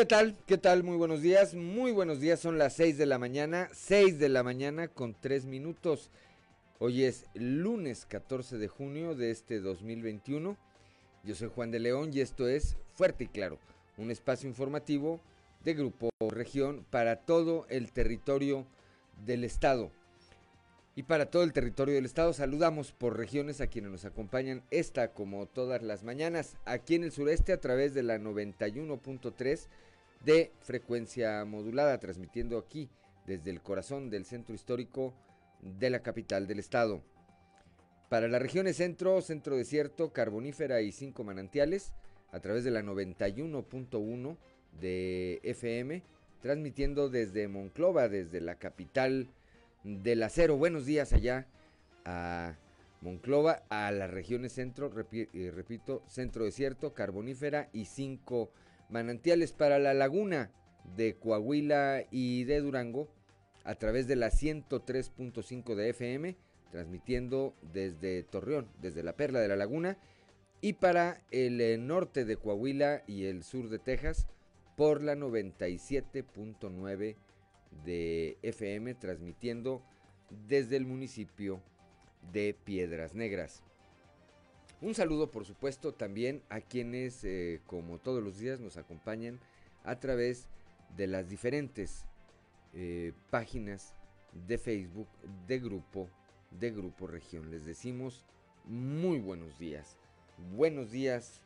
¿Qué tal? ¿Qué tal? Muy buenos días. Muy buenos días. Son las 6 de la mañana. 6 de la mañana con 3 minutos. Hoy es lunes 14 de junio de este 2021. Yo soy Juan de León y esto es Fuerte y Claro, un espacio informativo de Grupo Región para todo el territorio del estado. Y para todo el territorio del estado saludamos por regiones a quienes nos acompañan esta como todas las mañanas aquí en el sureste a través de la 91.3 de frecuencia modulada transmitiendo aquí desde el corazón del centro histórico de la capital del estado. Para las regiones centro, centro desierto, carbonífera y cinco manantiales a través de la 91.1 de FM transmitiendo desde Monclova, desde la capital del acero. Buenos días allá a Monclova, a las regiones centro, eh, repito, centro desierto, carbonífera y cinco manantiales para la laguna de Coahuila y de Durango a través de la 103.5 de FM, transmitiendo desde Torreón, desde la Perla de la Laguna, y para el eh, norte de Coahuila y el sur de Texas por la 97.9 de FM, transmitiendo desde el municipio de Piedras Negras. Un saludo, por supuesto, también a quienes, eh, como todos los días, nos acompañan a través de las diferentes eh, páginas de Facebook de Grupo, de Grupo Región. Les decimos muy buenos días. Buenos días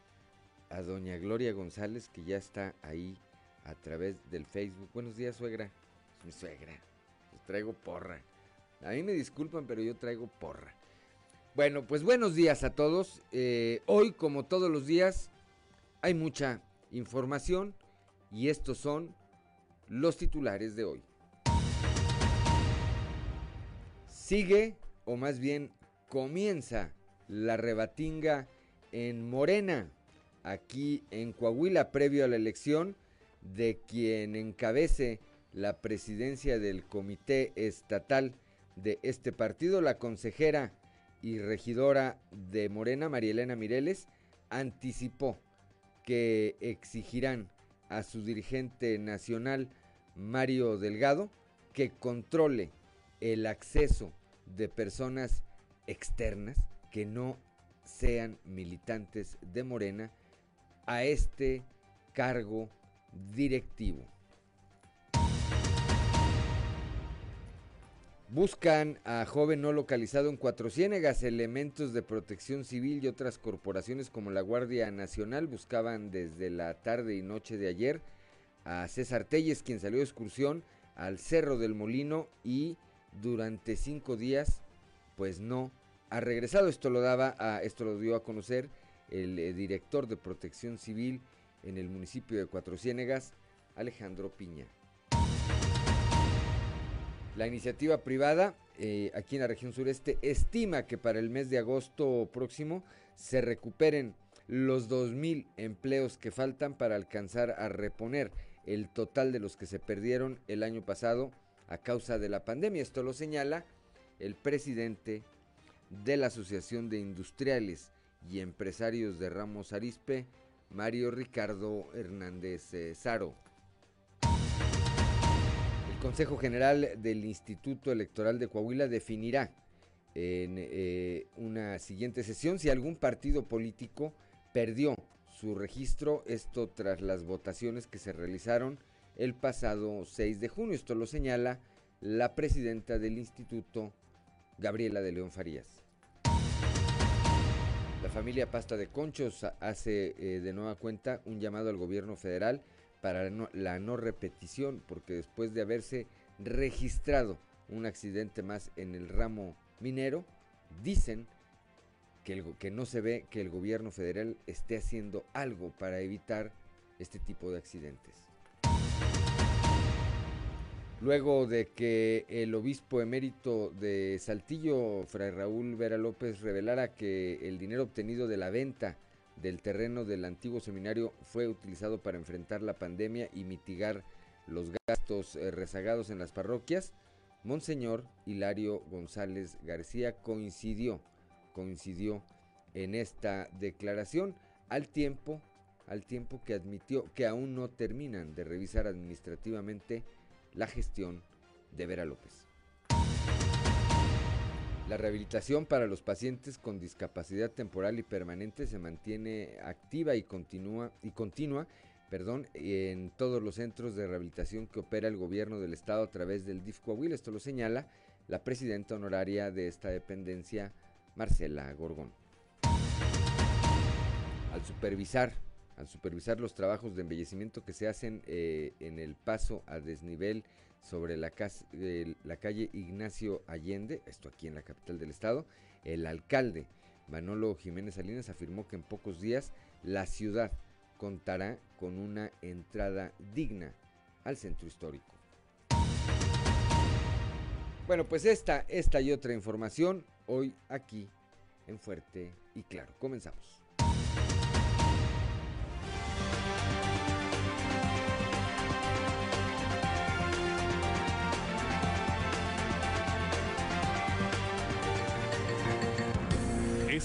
a doña Gloria González, que ya está ahí a través del Facebook. Buenos días, suegra. mi suegra. Les traigo porra. A mí me disculpan, pero yo traigo porra. Bueno, pues buenos días a todos. Eh, hoy, como todos los días, hay mucha información y estos son los titulares de hoy. Sigue, o más bien comienza, la rebatinga en Morena, aquí en Coahuila, previo a la elección de quien encabece la presidencia del comité estatal de este partido, la consejera y regidora de Morena, María Elena Mireles, anticipó que exigirán a su dirigente nacional, Mario Delgado, que controle el acceso de personas externas que no sean militantes de Morena a este cargo directivo. Buscan a joven no localizado en Cuatro Ciénegas. Elementos de protección civil y otras corporaciones como la Guardia Nacional buscaban desde la tarde y noche de ayer a César Telles, quien salió de excursión al Cerro del Molino y durante cinco días, pues no ha regresado. Esto lo daba esto lo dio a conocer el eh, director de Protección Civil en el municipio de Cuatro Ciénegas, Alejandro Piña. La iniciativa privada eh, aquí en la región sureste estima que para el mes de agosto próximo se recuperen los 2.000 empleos que faltan para alcanzar a reponer el total de los que se perdieron el año pasado a causa de la pandemia. Esto lo señala el presidente de la Asociación de Industriales y Empresarios de Ramos Arispe, Mario Ricardo Hernández eh, Saro. Consejo General del Instituto Electoral de Coahuila definirá en eh, una siguiente sesión si algún partido político perdió su registro, esto tras las votaciones que se realizaron el pasado 6 de junio. Esto lo señala la presidenta del instituto, Gabriela de León Farías. La familia Pasta de Conchos hace eh, de nueva cuenta un llamado al gobierno federal para la no repetición, porque después de haberse registrado un accidente más en el ramo minero, dicen que, que no se ve que el gobierno federal esté haciendo algo para evitar este tipo de accidentes. Luego de que el obispo emérito de Saltillo, Fray Raúl Vera López, revelara que el dinero obtenido de la venta del terreno del antiguo seminario fue utilizado para enfrentar la pandemia y mitigar los gastos eh, rezagados en las parroquias, Monseñor Hilario González García coincidió, coincidió en esta declaración al tiempo al tiempo que admitió que aún no terminan de revisar administrativamente la gestión de Vera López. La rehabilitación para los pacientes con discapacidad temporal y permanente se mantiene activa y continúa y continua, perdón, en todos los centros de rehabilitación que opera el gobierno del estado a través del DIF Coahuila. Esto lo señala la presidenta honoraria de esta dependencia, Marcela Gorgón. Al supervisar al supervisar los trabajos de embellecimiento que se hacen eh, en el paso a desnivel sobre la, calle Ignacio Allende, esto aquí en la capital del estado, el alcalde Manolo Jiménez Salinas afirmó que en pocos días la ciudad contará con una entrada digna al centro histórico. Bueno, pues esta, esta y otra información hoy aquí en Fuerte y Claro. Comenzamos.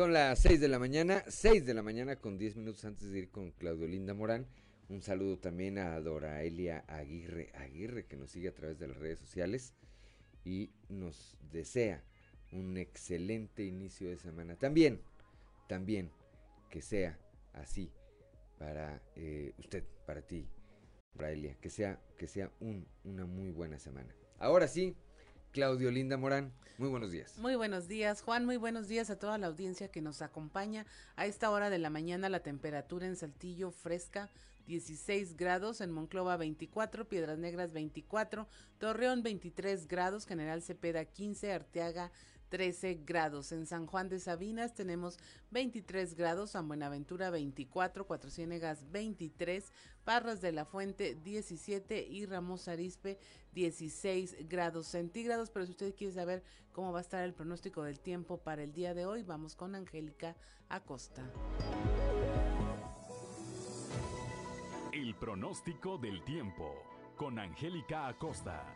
Son las 6 de la mañana, 6 de la mañana con 10 minutos antes de ir con Claudio Linda Morán. Un saludo también a Dora Elia Aguirre Aguirre que nos sigue a través de las redes sociales y nos desea un excelente inicio de semana. También, también que sea así para eh, usted, para ti, Dora Elia, que sea, que sea un, una muy buena semana. Ahora sí, Claudio Linda Morán. Muy buenos días. Muy buenos días, Juan. Muy buenos días a toda la audiencia que nos acompaña. A esta hora de la mañana la temperatura en Saltillo fresca 16 grados, en Monclova 24, Piedras Negras 24, Torreón 23 grados, General Cepeda 15, Arteaga 13 grados. En San Juan de Sabinas tenemos 23 grados, San Buenaventura 24, Cuatro Ciénegas 23, Parras de la Fuente 17 y Ramos Arispe 16 grados centígrados. Pero si usted quiere saber cómo va a estar el pronóstico del tiempo para el día de hoy, vamos con Angélica Acosta. El pronóstico del tiempo con Angélica Acosta.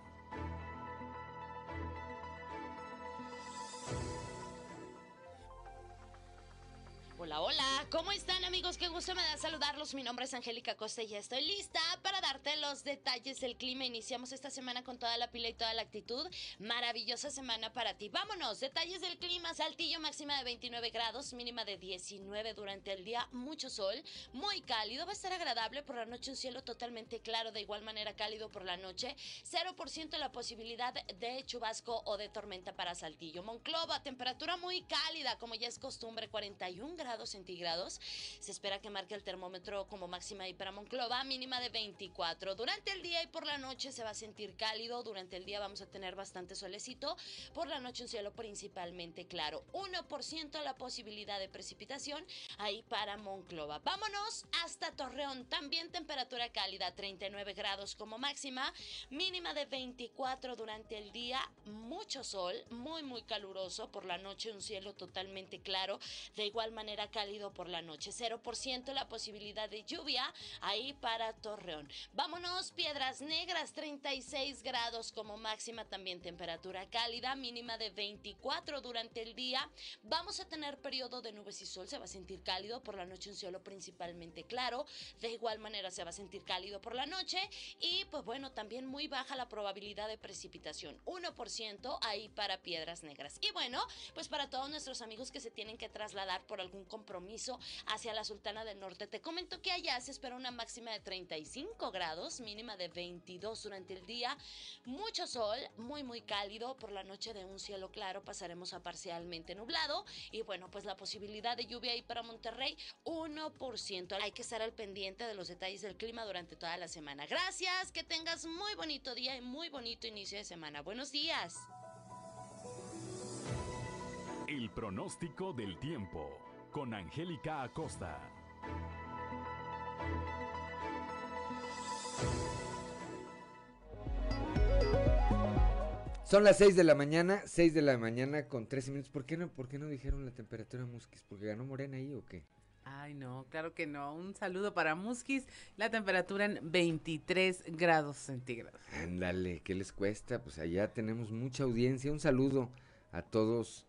Hola, hola, ¿cómo están amigos? Qué gusto me da saludarlos. Mi nombre es Angélica Costa y ya estoy lista para darte los detalles del clima. Iniciamos esta semana con toda la pila y toda la actitud. Maravillosa semana para ti. Vámonos, detalles del clima. Saltillo máxima de 29 grados, mínima de 19 durante el día. Mucho sol, muy cálido. Va a estar agradable por la noche, un cielo totalmente claro, de igual manera cálido por la noche. 0% la posibilidad de chubasco o de tormenta para Saltillo. Monclova, temperatura muy cálida, como ya es costumbre, 41 grados centígrados. Se espera que marque el termómetro como máxima y para Monclova, mínima de 24. Durante el día y por la noche se va a sentir cálido. Durante el día vamos a tener bastante solecito. Por la noche un cielo principalmente claro. 1% la posibilidad de precipitación ahí para Monclova. Vámonos hasta Torreón. También temperatura cálida, 39 grados como máxima, mínima de 24 durante el día. Mucho sol, muy, muy caluroso. Por la noche un cielo totalmente claro. De igual manera cálido por la noche. 0% la posibilidad de lluvia ahí para Torreón. Vámonos, Piedras Negras, 36 grados como máxima, también temperatura cálida, mínima de 24 durante el día. Vamos a tener periodo de nubes y sol, se va a sentir cálido por la noche, un cielo principalmente claro. De igual manera se va a sentir cálido por la noche y pues bueno, también muy baja la probabilidad de precipitación, 1% ahí para Piedras Negras. Y bueno, pues para todos nuestros amigos que se tienen que trasladar por algún compromiso hacia la Sultana del Norte. Te comento que allá se espera una máxima de 35 grados, mínima de 22 durante el día, mucho sol, muy muy cálido, por la noche de un cielo claro pasaremos a parcialmente nublado y bueno, pues la posibilidad de lluvia ahí para Monterrey 1%. Hay que estar al pendiente de los detalles del clima durante toda la semana. Gracias, que tengas muy bonito día y muy bonito inicio de semana. Buenos días. El pronóstico del tiempo con Angélica Acosta. Son las 6 de la mañana, 6 de la mañana con 13 minutos. ¿Por qué no, por qué no dijeron la temperatura Musquis? ¿Porque ganó Morena ahí o qué? Ay, no, claro que no. Un saludo para Musquis. La temperatura en 23 grados centígrados. Ándale, ¿qué les cuesta? Pues allá tenemos mucha audiencia. Un saludo a todos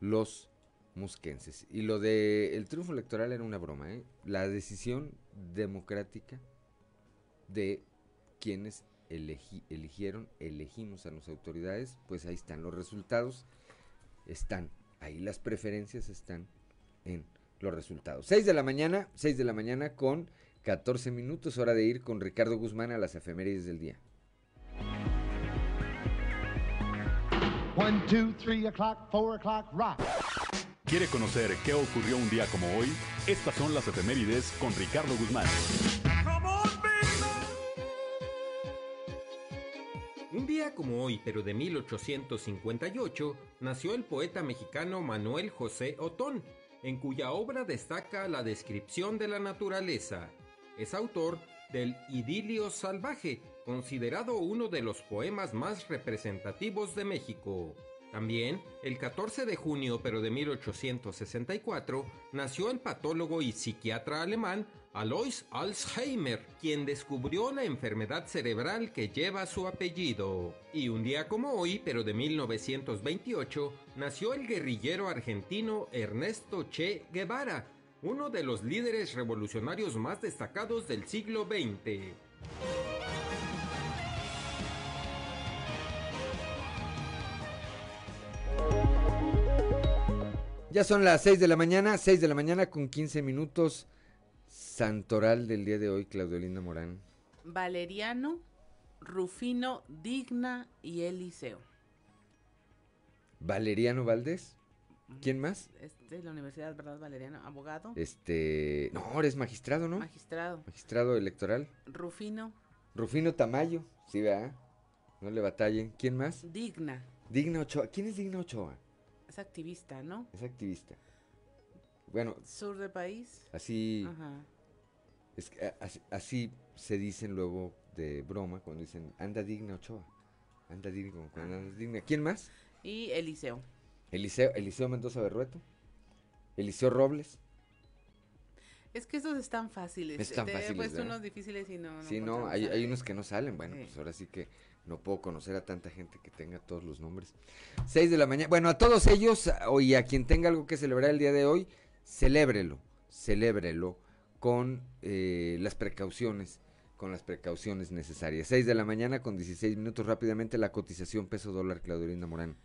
los musquenses. Y lo de triunfo electoral era una broma, ¿eh? La decisión democrática de quienes eligieron, elegimos a las autoridades, pues ahí están los resultados, están ahí las preferencias están en los resultados. 6 de la mañana, 6 de la mañana con 14 minutos, hora de ir con Ricardo Guzmán a las efemérides del día. 1, 2, 3 o'clock, 4 o'clock, rock. ¿Quiere conocer qué ocurrió un día como hoy? Estas son las efemérides con Ricardo Guzmán. Un día como hoy, pero de 1858, nació el poeta mexicano Manuel José Otón, en cuya obra destaca la descripción de la naturaleza. Es autor del Idilio Salvaje, considerado uno de los poemas más representativos de México. También, el 14 de junio pero de 1864, nació el patólogo y psiquiatra alemán Alois Alzheimer, quien descubrió la enfermedad cerebral que lleva su apellido. Y un día como hoy, pero de 1928, nació el guerrillero argentino Ernesto Che Guevara, uno de los líderes revolucionarios más destacados del siglo XX. Ya son las 6 de la mañana, 6 de la mañana con 15 minutos. Santoral del día de hoy, Claudio Linda Morán. Valeriano, Rufino, Digna y Eliseo. Valeriano Valdés. ¿Quién más? Este, la Universidad, ¿verdad, Valeriano? ¿Abogado? Este. No, eres magistrado, ¿no? Magistrado. Magistrado electoral. Rufino. Rufino Tamayo. Sí, ¿verdad? No le batallen. ¿Quién más? Digna. Digna Ochoa. ¿Quién es Digna Ochoa? Es activista, ¿no? Es activista. Bueno. Sur del país. Así. Ajá. Es que, así, se dicen luego de broma cuando dicen anda digna Ochoa. Anda digna, cuando anda digna. ¿Quién más? Y Eliseo. Eliseo, Eliseo Mendoza Berrueto. Eliseo Robles. Es que esos están fáciles. Están Te fáciles. He puesto unos difíciles y no. sí, no, hay, hay, unos que no salen. Bueno, pues ahora sí que no puedo conocer a tanta gente que tenga todos los nombres. 6 de la mañana. Bueno, a todos ellos y a quien tenga algo que celebrar el día de hoy, celébrelo, celébrelo con eh, las precauciones, con las precauciones necesarias. 6 de la mañana con 16 minutos rápidamente la cotización peso dólar Claudelina Morán.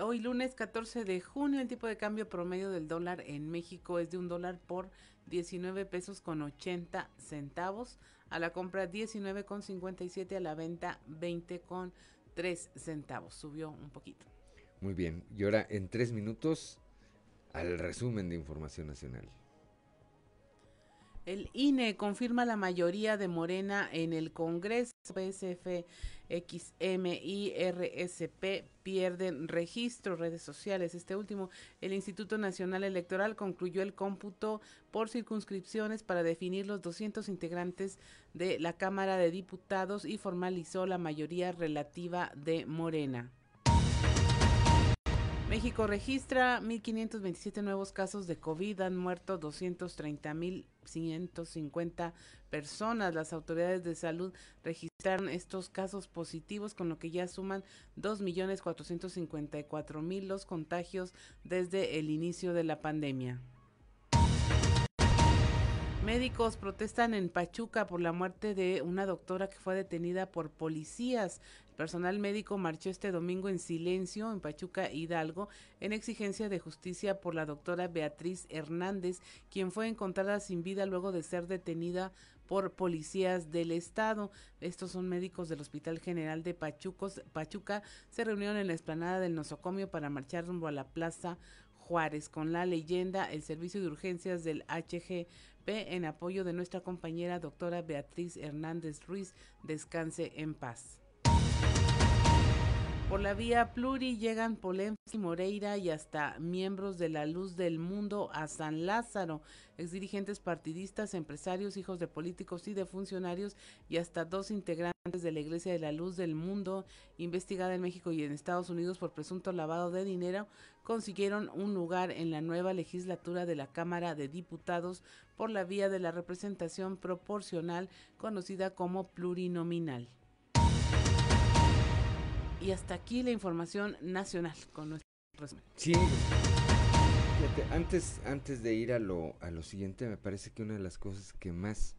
Hoy lunes 14 de junio el tipo de cambio promedio del dólar en México es de un dólar por 19 pesos con 80 centavos a la compra 19 con 57, a la venta 20 con 3 centavos. Subió un poquito. Muy bien. Y ahora en tres minutos al resumen de información nacional. El INE confirma la mayoría de Morena en el Congreso. PSF, XM y RSP pierden registro, redes sociales. Este último, el Instituto Nacional Electoral concluyó el cómputo por circunscripciones para definir los 200 integrantes de la Cámara de Diputados y formalizó la mayoría relativa de Morena. México registra 1.527 nuevos casos de COVID, han muerto 230.150 personas. Las autoridades de salud registraron estos casos positivos, con lo que ya suman 2.454.000 los contagios desde el inicio de la pandemia. Médicos protestan en Pachuca por la muerte de una doctora que fue detenida por policías. Personal médico marchó este domingo en silencio en Pachuca Hidalgo en exigencia de justicia por la doctora Beatriz Hernández, quien fue encontrada sin vida luego de ser detenida por policías del estado. Estos son médicos del Hospital General de Pachucos, Pachuca. Se reunieron en la explanada del nosocomio para marchar rumbo a la Plaza Juárez con la leyenda El Servicio de Urgencias del HGP en apoyo de nuestra compañera doctora Beatriz Hernández Ruiz. Descanse en paz. Por la vía Pluri llegan Polemski, Moreira y hasta miembros de la Luz del Mundo a San Lázaro, exdirigentes partidistas, empresarios, hijos de políticos y de funcionarios y hasta dos integrantes de la Iglesia de la Luz del Mundo, investigada en México y en Estados Unidos por presunto lavado de dinero, consiguieron un lugar en la nueva legislatura de la Cámara de Diputados por la vía de la representación proporcional conocida como plurinominal. Y hasta aquí la información nacional con nuestro resumen. Sí, antes, antes de ir a lo, a lo siguiente, me parece que una de las cosas que más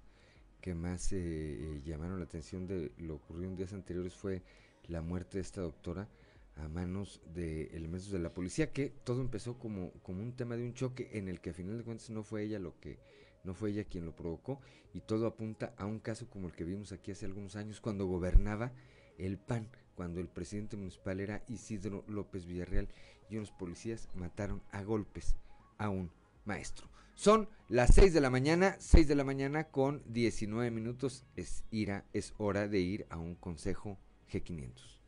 que más eh, eh, llamaron la atención de lo ocurrido en días anteriores fue la muerte de esta doctora a manos de elementos de la policía, que todo empezó como, como un tema de un choque en el que a final de cuentas no fue ella lo que no fue ella quien lo provocó y todo apunta a un caso como el que vimos aquí hace algunos años cuando gobernaba el PAN, cuando el presidente municipal era Isidro López Villarreal y unos policías mataron a golpes a un maestro. Son las 6 de la mañana, 6 de la mañana con 19 minutos. Es, ira, es hora de ir a un consejo G500.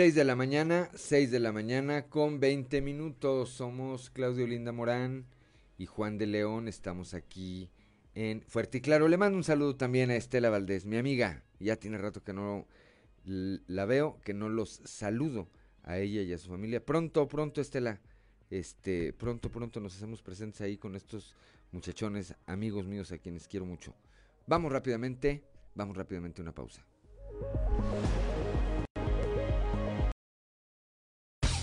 Seis de la mañana, 6 de la mañana con 20 minutos. Somos Claudio Linda Morán y Juan de León. Estamos aquí en Fuerte y Claro. Le mando un saludo también a Estela Valdés, mi amiga. Ya tiene rato que no la veo, que no los saludo a ella y a su familia. Pronto, pronto, Estela. Este, pronto, pronto nos hacemos presentes ahí con estos muchachones, amigos míos a quienes quiero mucho. Vamos rápidamente, vamos rápidamente a una pausa.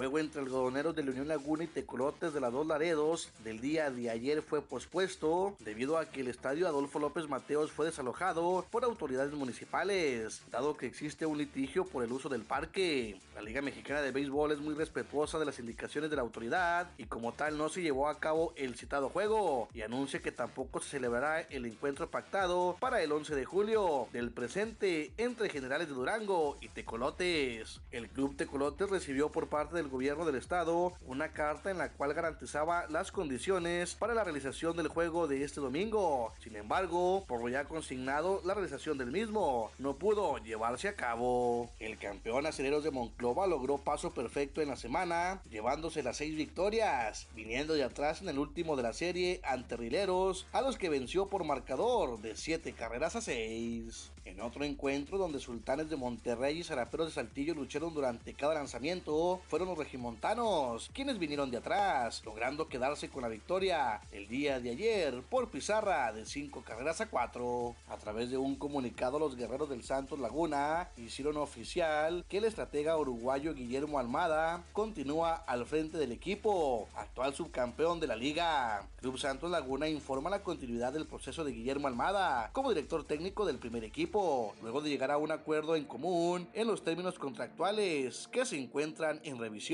Juego entre algodoneros de la Unión Laguna y Tecolotes de las dos Laredos del día de ayer fue pospuesto debido a que el estadio Adolfo López Mateos fue desalojado por autoridades municipales, dado que existe un litigio por el uso del parque. La Liga Mexicana de Béisbol es muy respetuosa de las indicaciones de la autoridad y como tal no se llevó a cabo el citado juego y anuncia que tampoco se celebrará el encuentro pactado para el 11 de julio del presente entre Generales de Durango y Tecolotes. El club Tecolotes recibió por parte del gobierno del estado una carta en la cual garantizaba las condiciones para la realización del juego de este domingo. Sin embargo, por lo ya consignado, la realización del mismo no pudo llevarse a cabo. El campeón Aceleros de Monclova logró paso perfecto en la semana, llevándose las seis victorias, viniendo de atrás en el último de la serie ante Rileros, a los que venció por marcador de siete carreras a seis. En otro encuentro donde Sultanes de Monterrey y Zaraperos de Saltillo lucharon durante cada lanzamiento, fueron los regimontanos quienes vinieron de atrás, logrando quedarse con la victoria el día de ayer por pizarra de 5 carreras a 4. A través de un comunicado, los guerreros del Santos Laguna hicieron oficial que el estratega uruguayo Guillermo Almada continúa al frente del equipo, actual subcampeón de la liga. Club Santos Laguna informa la continuidad del proceso de Guillermo Almada como director técnico del primer equipo luego de llegar a un acuerdo en común en los términos contractuales que se encuentran en revisión.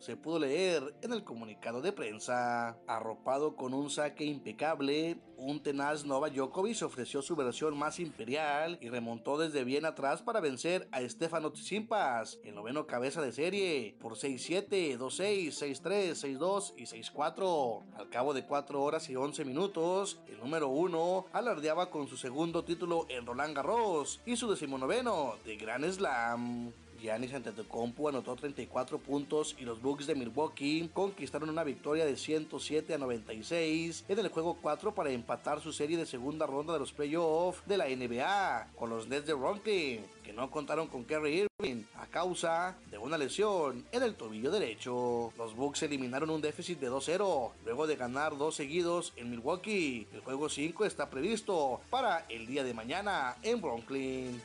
Se pudo leer en el comunicado de prensa. Arropado con un saque impecable, un tenaz Nova Djokovic ofreció su versión más imperial y remontó desde bien atrás para vencer a Stefano Tsitsipas, el noveno cabeza de serie, por 6-7, 2-6, 6-3, 6-2 y 6-4. Al cabo de 4 horas y 11 minutos, el número 1 alardeaba con su segundo título en Roland Garros y su decimonoveno de Grand Slam. Giannis Antetokounmpo anotó 34 puntos y los Bucks de Milwaukee conquistaron una victoria de 107 a 96 en el juego 4 para empatar su serie de segunda ronda de los playoffs de la NBA con los Nets de Brooklyn, que no contaron con Kerry Irving a causa de una lesión en el tobillo derecho. Los Bucks eliminaron un déficit de 2-0 luego de ganar dos seguidos en Milwaukee. El juego 5 está previsto para el día de mañana en Brooklyn.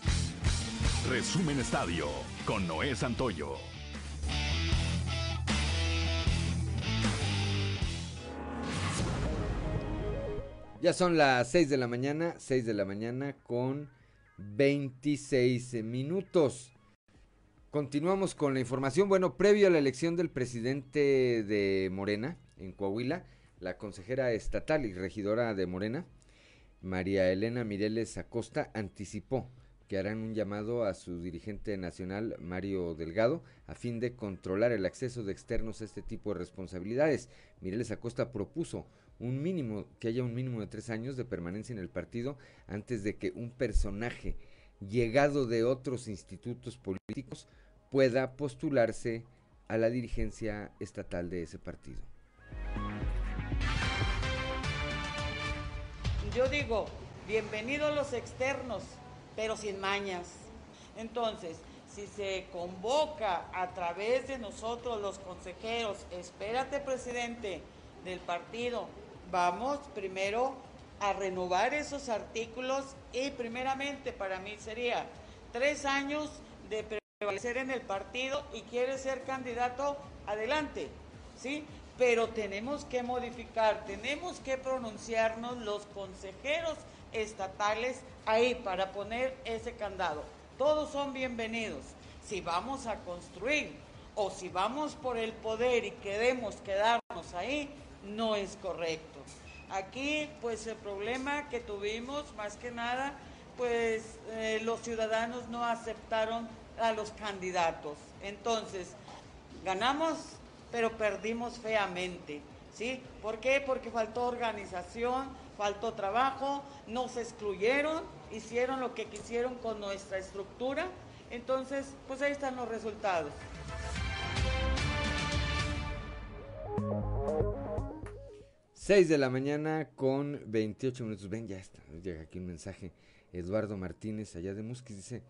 Resumen Estadio con Noé Santoyo. Ya son las 6 de la mañana, 6 de la mañana con 26 minutos. Continuamos con la información. Bueno, previo a la elección del presidente de Morena en Coahuila, la consejera estatal y regidora de Morena, María Elena Mireles Acosta, anticipó que harán un llamado a su dirigente nacional, Mario Delgado, a fin de controlar el acceso de externos a este tipo de responsabilidades. Mireles Acosta propuso un mínimo, que haya un mínimo de tres años de permanencia en el partido antes de que un personaje llegado de otros institutos políticos pueda postularse a la dirigencia estatal de ese partido. Yo digo, bienvenidos los externos, pero sin mañas. Entonces, si se convoca a través de nosotros los consejeros, espérate presidente del partido, vamos primero a renovar esos artículos y primeramente para mí sería tres años de prevalecer en el partido y quiere ser candidato, adelante, ¿sí? Pero tenemos que modificar, tenemos que pronunciarnos los consejeros estatales ahí para poner ese candado. Todos son bienvenidos. Si vamos a construir o si vamos por el poder y queremos quedarnos ahí, no es correcto. Aquí, pues el problema que tuvimos, más que nada, pues eh, los ciudadanos no aceptaron a los candidatos. Entonces, ganamos, pero perdimos feamente. ¿Sí? ¿Por qué? Porque faltó organización, faltó trabajo, nos excluyeron, hicieron lo que quisieron con nuestra estructura. Entonces, pues ahí están los resultados. 6 de la mañana con 28 minutos. Ven, ya está. Llega aquí un mensaje. Eduardo Martínez, allá de Musquis, dice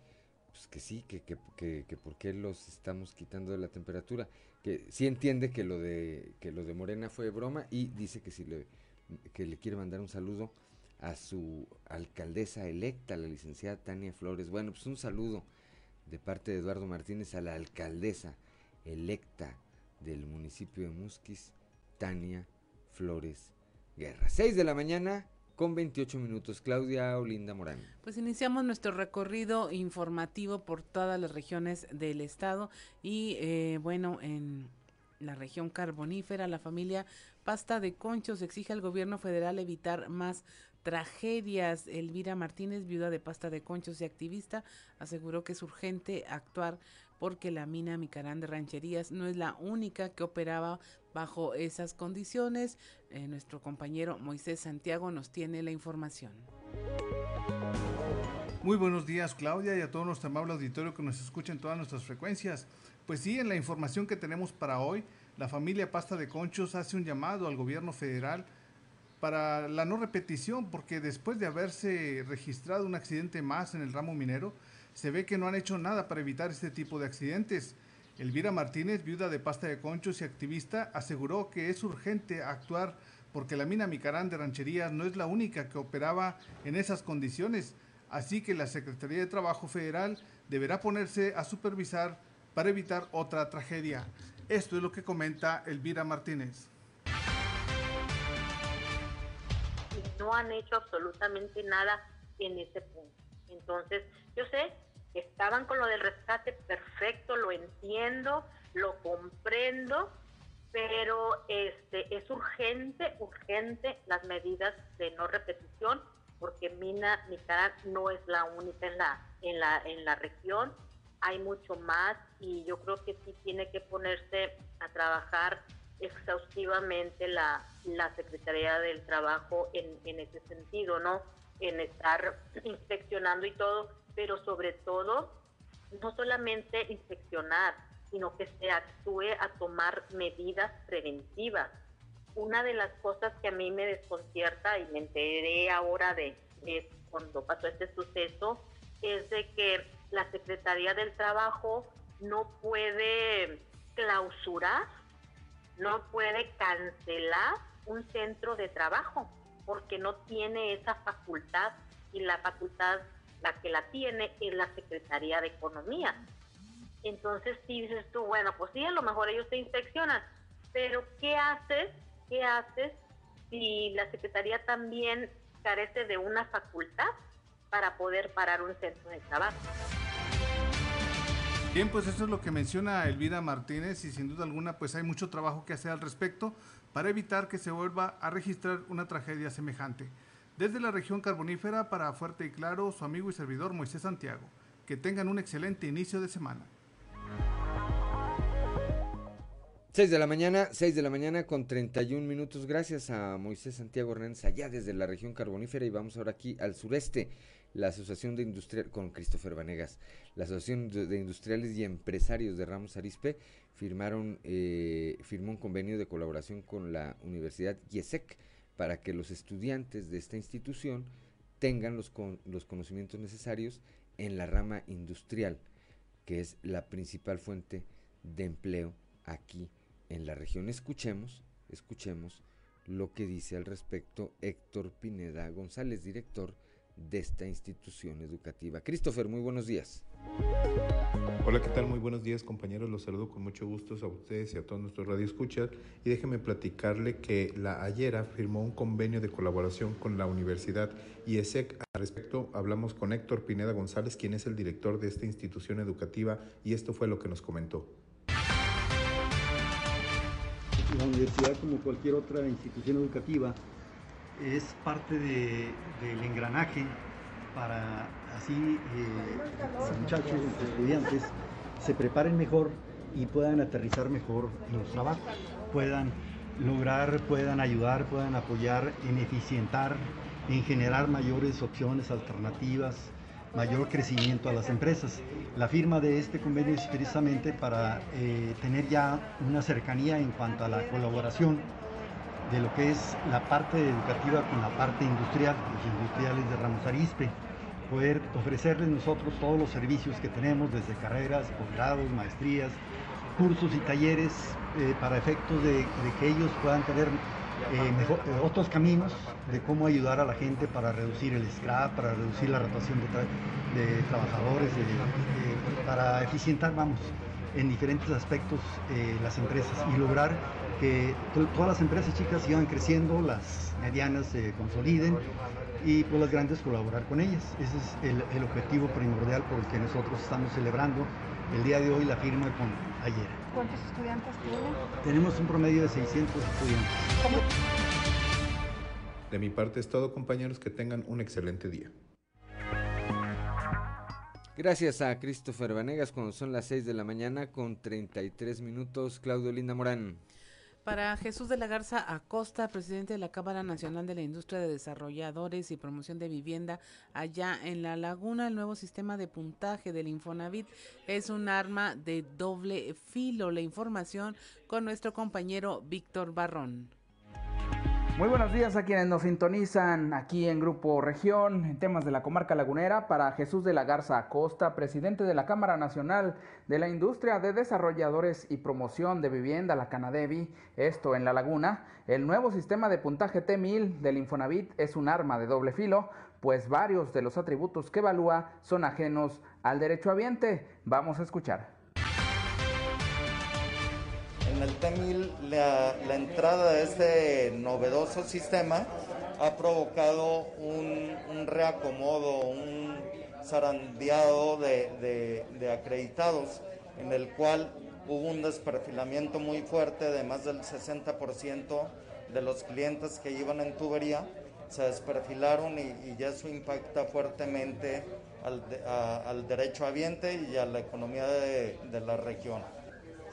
pues que sí, que, que, que, que por qué los estamos quitando de la temperatura. Que sí entiende que lo de, que lo de Morena fue broma y dice que, si le, que le quiere mandar un saludo a su alcaldesa electa, la licenciada Tania Flores. Bueno, pues un saludo de parte de Eduardo Martínez a la alcaldesa electa del municipio de Musquis, Tania Flores Guerra. 6 de la mañana con 28 minutos. Claudia Olinda Morán. Pues iniciamos nuestro recorrido informativo por todas las regiones del estado y eh, bueno, en la región carbonífera, la familia Pasta de Conchos exige al gobierno federal evitar más tragedias. Elvira Martínez, viuda de Pasta de Conchos y activista, aseguró que es urgente actuar porque la mina Micarán de Rancherías no es la única que operaba bajo esas condiciones. Eh, nuestro compañero Moisés Santiago nos tiene la información. Muy buenos días Claudia y a todo nuestro amable auditorio que nos escucha en todas nuestras frecuencias. Pues sí, en la información que tenemos para hoy, la familia Pasta de Conchos hace un llamado al gobierno federal para la no repetición, porque después de haberse registrado un accidente más en el ramo minero, se ve que no han hecho nada para evitar este tipo de accidentes. Elvira Martínez, viuda de pasta de conchos y activista, aseguró que es urgente actuar porque la mina Micarán de Rancherías no es la única que operaba en esas condiciones, así que la Secretaría de Trabajo Federal deberá ponerse a supervisar para evitar otra tragedia. Esto es lo que comenta Elvira Martínez. No han hecho absolutamente nada en ese punto. Entonces, yo sé estaban con lo del rescate, perfecto, lo entiendo, lo comprendo, pero este es urgente, urgente las medidas de no repetición, porque Mina Nicaragua no es la única en la, en la, en la región, hay mucho más y yo creo que sí tiene que ponerse a trabajar exhaustivamente la, la Secretaría del Trabajo en, en ese sentido, ¿no? En estar inspeccionando y todo, pero sobre todo no solamente inspeccionar, sino que se actúe a tomar medidas preventivas. Una de las cosas que a mí me desconcierta y me enteré ahora de, cuando pasó este suceso es de que la Secretaría del Trabajo no puede clausurar, no puede cancelar un centro de trabajo porque no tiene esa facultad y la facultad la que la tiene es la Secretaría de Economía. Entonces, si dices tú, bueno, pues sí, a lo mejor ellos te inspeccionan, pero ¿qué haces? ¿Qué haces si la Secretaría también carece de una facultad para poder parar un centro de trabajo? Bien, pues eso es lo que menciona Elvira Martínez y sin duda alguna pues hay mucho trabajo que hacer al respecto para evitar que se vuelva a registrar una tragedia semejante. Desde la región carbonífera para Fuerte y Claro, su amigo y servidor Moisés Santiago. Que tengan un excelente inicio de semana. 6 de la mañana, 6 de la mañana con 31 minutos. Gracias a Moisés Santiago Hernández, allá desde la región carbonífera. Y vamos ahora aquí al sureste. La Asociación de Industriales, con Christopher Vanegas, la Asociación de Industriales y Empresarios de Ramos Arispe firmaron, eh, firmó un convenio de colaboración con la Universidad IESEC para que los estudiantes de esta institución tengan los, con, los conocimientos necesarios en la rama industrial, que es la principal fuente de empleo aquí en la región. Escuchemos, escuchemos lo que dice al respecto Héctor Pineda González, director de esta institución educativa. Christopher, muy buenos días. Hola, ¿qué tal? Muy buenos días, compañeros. Los saludo con mucho gusto a ustedes y a todos nuestros radioescuchas. Y déjenme platicarle que la Ayera firmó un convenio de colaboración con la Universidad IESEC. Al respecto, hablamos con Héctor Pineda González, quien es el director de esta institución educativa, y esto fue lo que nos comentó. La universidad, como cualquier otra institución educativa, es parte de, del engranaje para así eh, los muchachos, los estudiantes, se preparen mejor y puedan aterrizar mejor en los trabajos, puedan lograr, puedan ayudar, puedan apoyar en eficientar, en generar mayores opciones alternativas, mayor crecimiento a las empresas. La firma de este convenio es precisamente para eh, tener ya una cercanía en cuanto a la colaboración de lo que es la parte educativa con la parte industrial, los industriales de Ramos Arispe, poder ofrecerles nosotros todos los servicios que tenemos, desde carreras, posgrados, maestrías, cursos y talleres eh, para efectos de, que ellos puedan tener eh, eh, otros caminos de cómo ayudar a la gente para reducir el scrap, para reducir la rotación de, trabajadores, para eficientar, vamos, en diferentes aspectos las empresas y lograr que todas las empresas chicas sigan creciendo, las medianas se consoliden y pues las grandes colaborar con ellas. Ese es el, objetivo primordial por el que nosotros estamos celebrando el día de hoy la firma con ayer. ¿Cuántos estudiantes tienen? Tenemos un promedio de 600 estudiantes. De mi parte es todo compañeros, que tengan un excelente día. Gracias a Christopher Vanegas cuando son las 6 de la mañana con 33 minutos. Claudio Linda Morán. Para Jesús de la Garza Acosta, presidente de la Cámara Nacional de la Industria de Desarrolladores y Promoción de Vivienda, allá en La Laguna, el nuevo sistema de puntaje del Infonavit es un arma de doble filo. La información con nuestro compañero Víctor Barrón. Muy buenos días a quienes nos sintonizan aquí en Grupo Región, en temas de la comarca lagunera, para Jesús de la Garza Acosta, presidente de la Cámara Nacional de la Industria de Desarrolladores y Promoción de Vivienda, la Canadevi, esto en La Laguna. El nuevo sistema de puntaje T1000 del Infonavit es un arma de doble filo, pues varios de los atributos que evalúa son ajenos al derecho ambiente. Vamos a escuchar. En el T1000 la, entrada de este novedoso sistema ha provocado un, reacomodo, un zarandeado de, acreditados en el cual hubo un desperfilamiento muy fuerte de más del 60% de los clientes que iban en tubería. Se desperfilaron y, ya eso impacta fuertemente al, derecho ambiente y a la economía de la región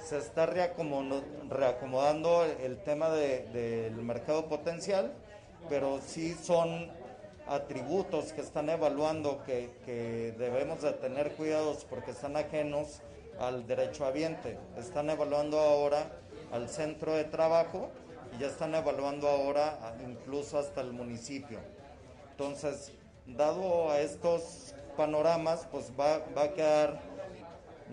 se está reacomodando el tema del mercado potencial, pero sí son atributos que están evaluando que, debemos de tener cuidados porque están ajenos al derecho ambiente. Están evaluando ahora al centro de trabajo y ya están evaluando ahora incluso hasta el municipio. Entonces, dado a estos panoramas, pues va, va a quedar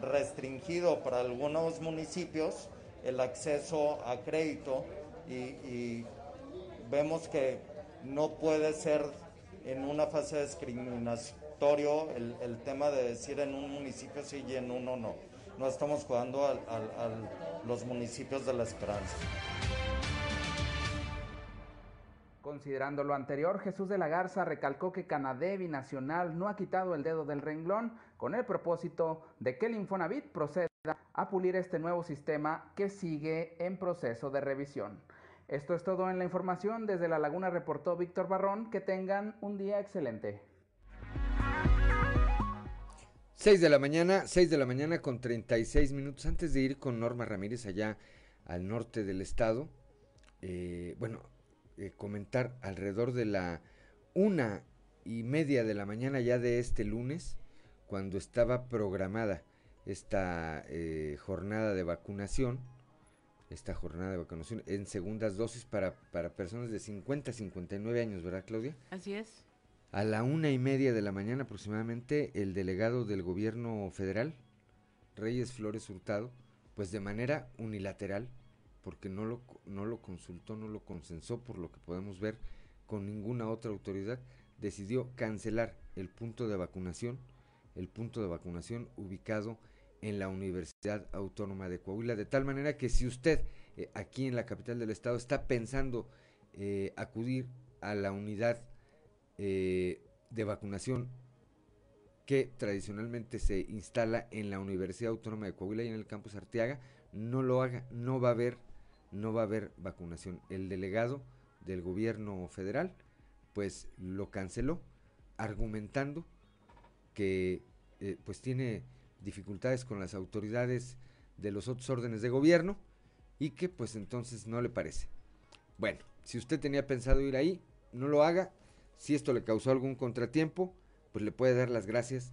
restringido para algunos municipios el acceso a crédito y, vemos que no puede ser en una fase discriminatorio el, el, tema de decir en un municipio sí y en uno no. No estamos jugando a, los municipios de la esperanza. Considerando lo anterior, Jesús de la Garza recalcó que Canadá Binacional no ha quitado el dedo del renglón con el propósito de que el Infonavit proceda a pulir este nuevo sistema que sigue en proceso de revisión. Esto es todo en la información. Desde La Laguna reportó Víctor Barrón. Que tengan un día excelente. 6 de la mañana, 6 de la mañana con 36 minutos. Antes de ir con Norma Ramírez allá al norte del estado, eh, bueno, eh, comentar alrededor de la una y media de la mañana ya de este lunes, cuando estaba programada esta eh, jornada de vacunación, esta jornada de vacunación en segundas dosis para, para personas de 50 a 59 años, ¿verdad, Claudia? Así es. A la una y media de la mañana aproximadamente, el delegado del gobierno federal, Reyes Flores Hurtado, pues de manera unilateral, porque no lo, no lo consultó, no lo consensó, por lo que podemos ver con ninguna otra autoridad, decidió cancelar el punto de vacunación, el punto de vacunación ubicado en la Universidad Autónoma de Coahuila, de tal manera que si usted eh, aquí en la capital del estado está pensando eh, acudir a la unidad eh, de vacunación que tradicionalmente se instala en la Universidad Autónoma de Coahuila y en el campus Arteaga, no lo haga, no va a haber, no va a haber vacunación. El delegado del gobierno federal, pues lo canceló, argumentando que pues tiene dificultades con las autoridades de los otros órdenes de gobierno y que pues entonces no le parece. Bueno, si usted tenía pensado ir ahí, no lo haga. Si esto le causó algún contratiempo, pues le puede dar las gracias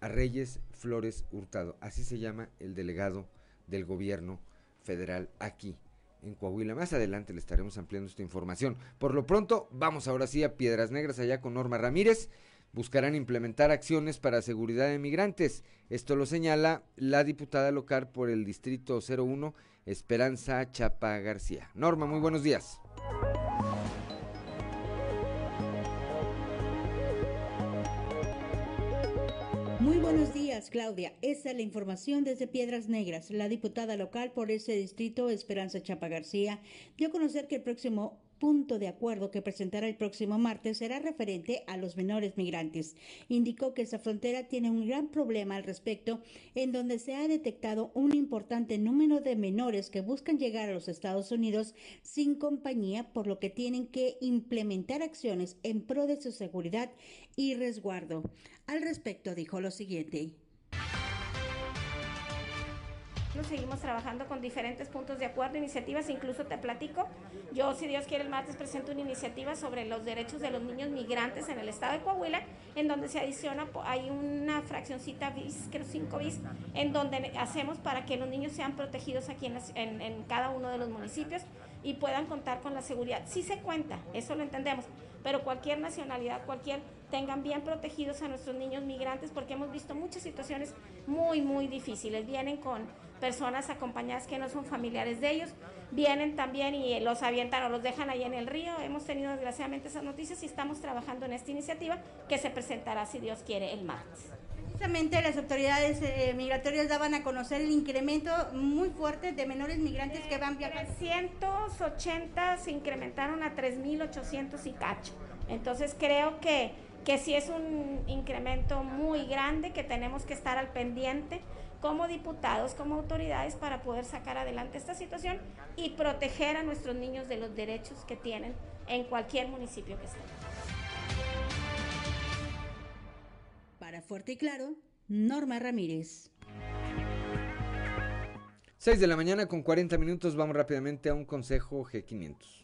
a Reyes Flores Hurtado. Así se llama el delegado del gobierno federal aquí en Coahuila. Más adelante le estaremos ampliando esta información. Por lo pronto, vamos ahora sí a Piedras Negras allá con Norma Ramírez buscarán implementar acciones para seguridad de migrantes. Esto lo señala la diputada local por el Distrito 01, Esperanza Chapa García. Norma, muy buenos días. Días, Claudia. Esta es la información desde Piedras Negras. La diputada local por ese distrito, Esperanza Chapa García, dio a conocer que el próximo punto de acuerdo que presentará el próximo martes será referente a los menores migrantes. Indicó que esa frontera tiene un gran problema al respecto, en donde se ha detectado un importante número de menores que buscan llegar a los Estados Unidos sin compañía, por lo que tienen que implementar acciones en pro de su seguridad y resguardo. Al respecto dijo lo siguiente. Seguimos trabajando con diferentes puntos de acuerdo, iniciativas, incluso te platico. Yo, si Dios quiere, el martes presento una iniciativa sobre los derechos de los niños migrantes en el estado de Coahuila, en donde se adiciona, hay una fraccioncita bis, creo 5 bis, en donde hacemos para que los niños sean protegidos aquí en, en cada uno de los municipios y puedan contar con la seguridad. Sí se cuenta, eso lo entendemos, pero cualquier nacionalidad, cualquier, tengan bien protegidos a nuestros niños migrantes, porque hemos visto muchas situaciones muy, muy difíciles. Vienen con personas acompañadas que no son familiares de ellos, vienen también y los avientan o los dejan ahí en el río. Hemos tenido desgraciadamente esas noticias y estamos trabajando en esta iniciativa que se presentará, si Dios quiere, el martes. Precisamente las autoridades eh, migratorias daban a conocer el incremento muy fuerte de menores migrantes que van viajando. 380 se incrementaron a 3.800 y cacho. Entonces creo que, que sí es un incremento muy grande que tenemos que estar al pendiente como diputados, como autoridades, para poder sacar adelante esta situación y proteger a nuestros niños de los derechos que tienen en cualquier municipio que estén. Para Fuerte y Claro, Norma Ramírez. 6 de la mañana con 40 minutos, vamos rápidamente a un consejo G500.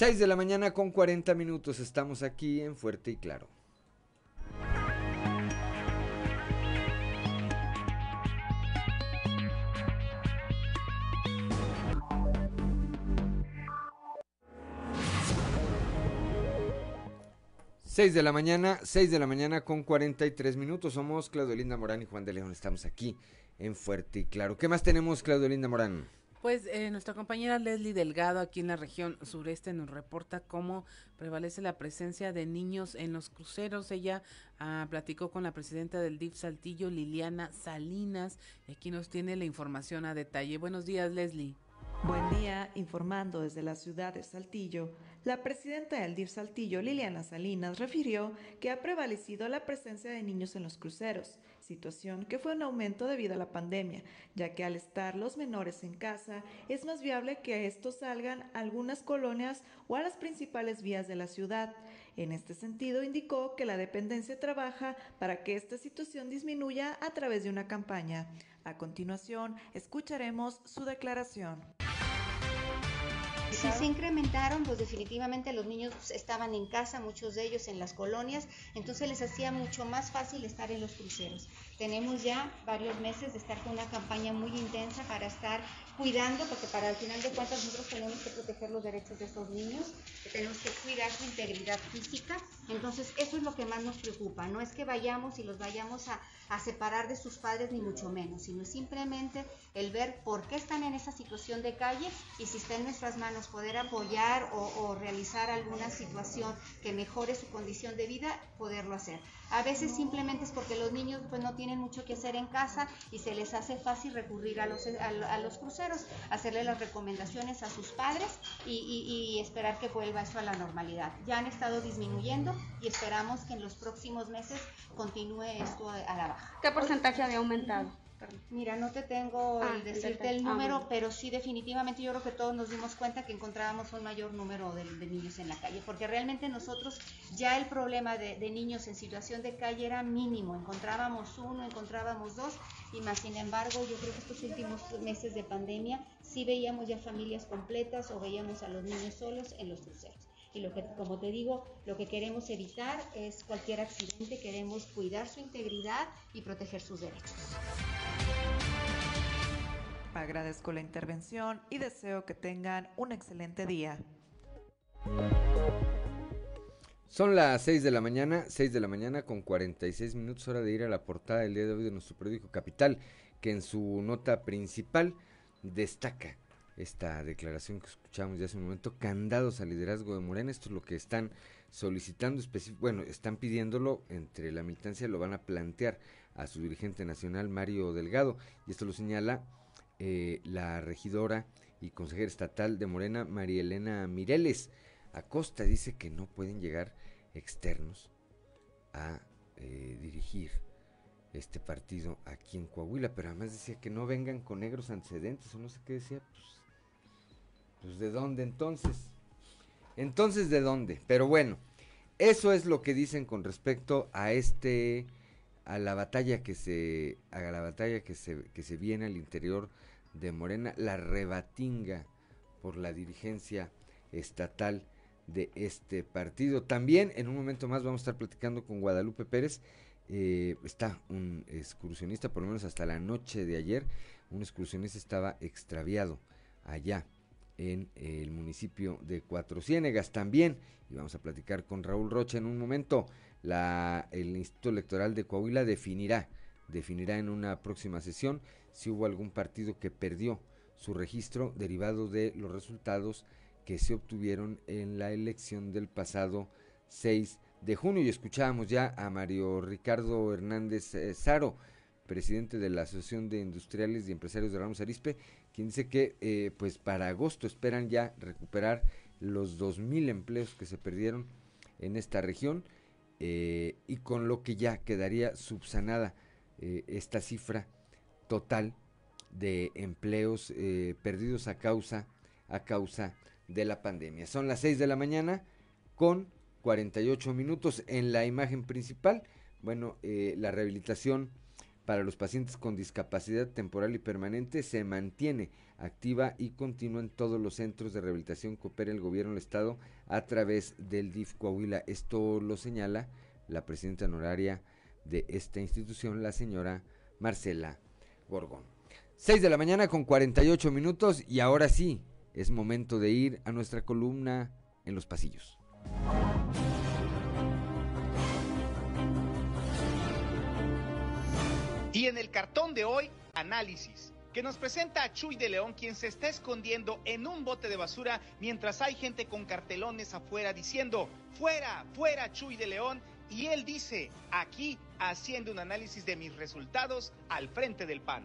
Seis de la mañana con 40 minutos, estamos aquí en Fuerte y Claro. 6 de la mañana, 6 de la mañana con 43 minutos. Somos Claudio Linda Morán y Juan de León. Estamos aquí en Fuerte y Claro. ¿Qué más tenemos, Claudio Linda Morán? Pues eh, nuestra compañera Leslie Delgado aquí en la región sureste nos reporta cómo prevalece la presencia de niños en los cruceros. Ella ah, platicó con la presidenta del DIF Saltillo, Liliana Salinas, y aquí nos tiene la información a detalle. Buenos días, Leslie. Buen día, informando desde la ciudad de Saltillo. La presidenta del DIF Saltillo, Liliana Salinas, refirió que ha prevalecido la presencia de niños en los cruceros situación que fue un aumento debido a la pandemia, ya que al estar los menores en casa es más viable que estos salgan a algunas colonias o a las principales vías de la ciudad. En este sentido, indicó que la dependencia trabaja para que esta situación disminuya a través de una campaña. A continuación, escucharemos su declaración. Si se incrementaron, pues definitivamente los niños estaban en casa, muchos de ellos en las colonias, entonces les hacía mucho más fácil estar en los cruceros. Tenemos ya varios meses de estar con una campaña muy intensa para estar cuidando, porque para el final de cuentas nosotros tenemos que proteger los derechos de estos niños, tenemos que cuidar su integridad física. Entonces eso es lo que más nos preocupa. No es que vayamos y los vayamos a, separar de sus padres ni mucho menos, sino simplemente el ver por qué están en esa situación de calle y si está en nuestras manos poder apoyar o, realizar alguna situación que mejore su condición de vida, poderlo hacer. A veces simplemente es porque los niños pues no tienen mucho que hacer en casa y se les hace fácil recurrir a los, a, los cruceros, hacerle las recomendaciones a sus padres y, esperar que vuelva eso a la normalidad. Ya han estado disminuyendo y esperamos que en los próximos meses continúe esto a la baja. ¿Qué porcentaje había aumentado? Mira, no te tengo el ah, decirte el ah, número, pero sí definitivamente yo creo que todos nos dimos cuenta que encontrábamos un mayor número de, niños en la calle, porque realmente nosotros ya el problema de, niños en situación de calle era mínimo, encontrábamos uno, encontrábamos dos, y más sin embargo yo creo que estos últimos meses de pandemia sí veíamos ya familias completas o veíamos a los niños solos en los cruceros. Y lo que, como te digo, lo que queremos evitar es cualquier accidente, queremos cuidar su integridad y proteger sus derechos. Agradezco la intervención y deseo que tengan un excelente día. Son las 6 de la mañana, 6 de la mañana con 46 minutos, hora de ir a la portada del día de hoy de nuestro periódico Capital, que en su nota principal destaca esta declaración que escuchamos ya hace un momento, candados al liderazgo de Morena, esto es lo que están solicitando, bueno, están pidiéndolo entre la militancia, lo van a plantear a su dirigente nacional Mario Delgado, y esto lo señala eh, la regidora y consejera estatal de Morena, María Elena Mireles. Acosta dice que no pueden llegar externos a eh, dirigir este partido aquí en Coahuila, pero además decía que no vengan con negros antecedentes, o no sé qué decía, pues, pues de dónde entonces. Entonces, ¿de dónde? Pero bueno, eso es lo que dicen con respecto a este a la batalla que se a la batalla que se que se viene al interior de Morena, la rebatinga por la dirigencia estatal de este partido. También en un momento más vamos a estar platicando con Guadalupe Pérez. Eh, está un excursionista, por lo menos hasta la noche de ayer, un excursionista estaba extraviado allá en el municipio de Cuatro Ciénegas también. Y vamos a platicar con Raúl Rocha en un momento. La, el Instituto Electoral de Coahuila definirá, definirá en una próxima sesión si hubo algún partido que perdió su registro derivado de los resultados que se obtuvieron en la elección del pasado 6 de junio. Y escuchábamos ya a Mario Ricardo Hernández eh, Zaro, presidente de la Asociación de Industriales y Empresarios de Ramos Arispe, quien dice que eh, pues para agosto esperan ya recuperar los 2.000 empleos que se perdieron en esta región eh, y con lo que ya quedaría subsanada esta cifra total de empleos eh, perdidos a causa, a causa de la pandemia. Son las 6 de la mañana con 48 minutos en la imagen principal. Bueno, eh, la rehabilitación para los pacientes con discapacidad temporal y permanente se mantiene activa y continúa en todos los centros de rehabilitación que opera el gobierno del estado a través del DIF Coahuila. Esto lo señala la presidenta honoraria de esta institución, la señora Marcela Gorgón. 6 de la mañana con 48 minutos y ahora sí, es momento de ir a nuestra columna en los pasillos. En el cartón de hoy, análisis que nos presenta a Chuy de León, quien se está escondiendo en un bote de basura mientras hay gente con cartelones afuera diciendo, fuera, fuera Chuy de León. Y él dice, aquí haciendo un análisis de mis resultados al frente del PAN.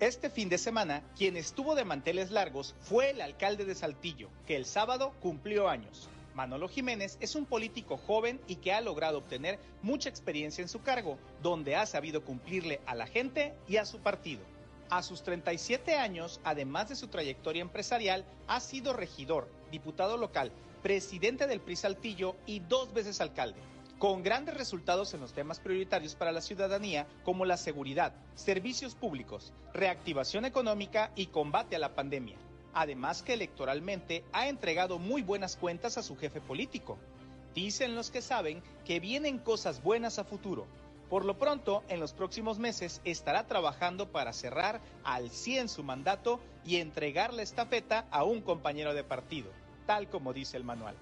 Este fin de semana, quien estuvo de manteles largos fue el alcalde de Saltillo, que el sábado cumplió años. Manolo Jiménez es un político joven y que ha logrado obtener mucha experiencia en su cargo, donde ha sabido cumplirle a la gente y a su partido. A sus 37 años, además de su trayectoria empresarial, ha sido regidor, diputado local, presidente del PRI Saltillo y dos veces alcalde, con grandes resultados en los temas prioritarios para la ciudadanía como la seguridad, servicios públicos, reactivación económica y combate a la pandemia. Además que electoralmente ha entregado muy buenas cuentas a su jefe político. Dicen los que saben que vienen cosas buenas a futuro, por lo pronto, en los próximos meses estará trabajando para cerrar al 100 su mandato y entregar la estafeta a un compañero de partido, tal como dice el manual.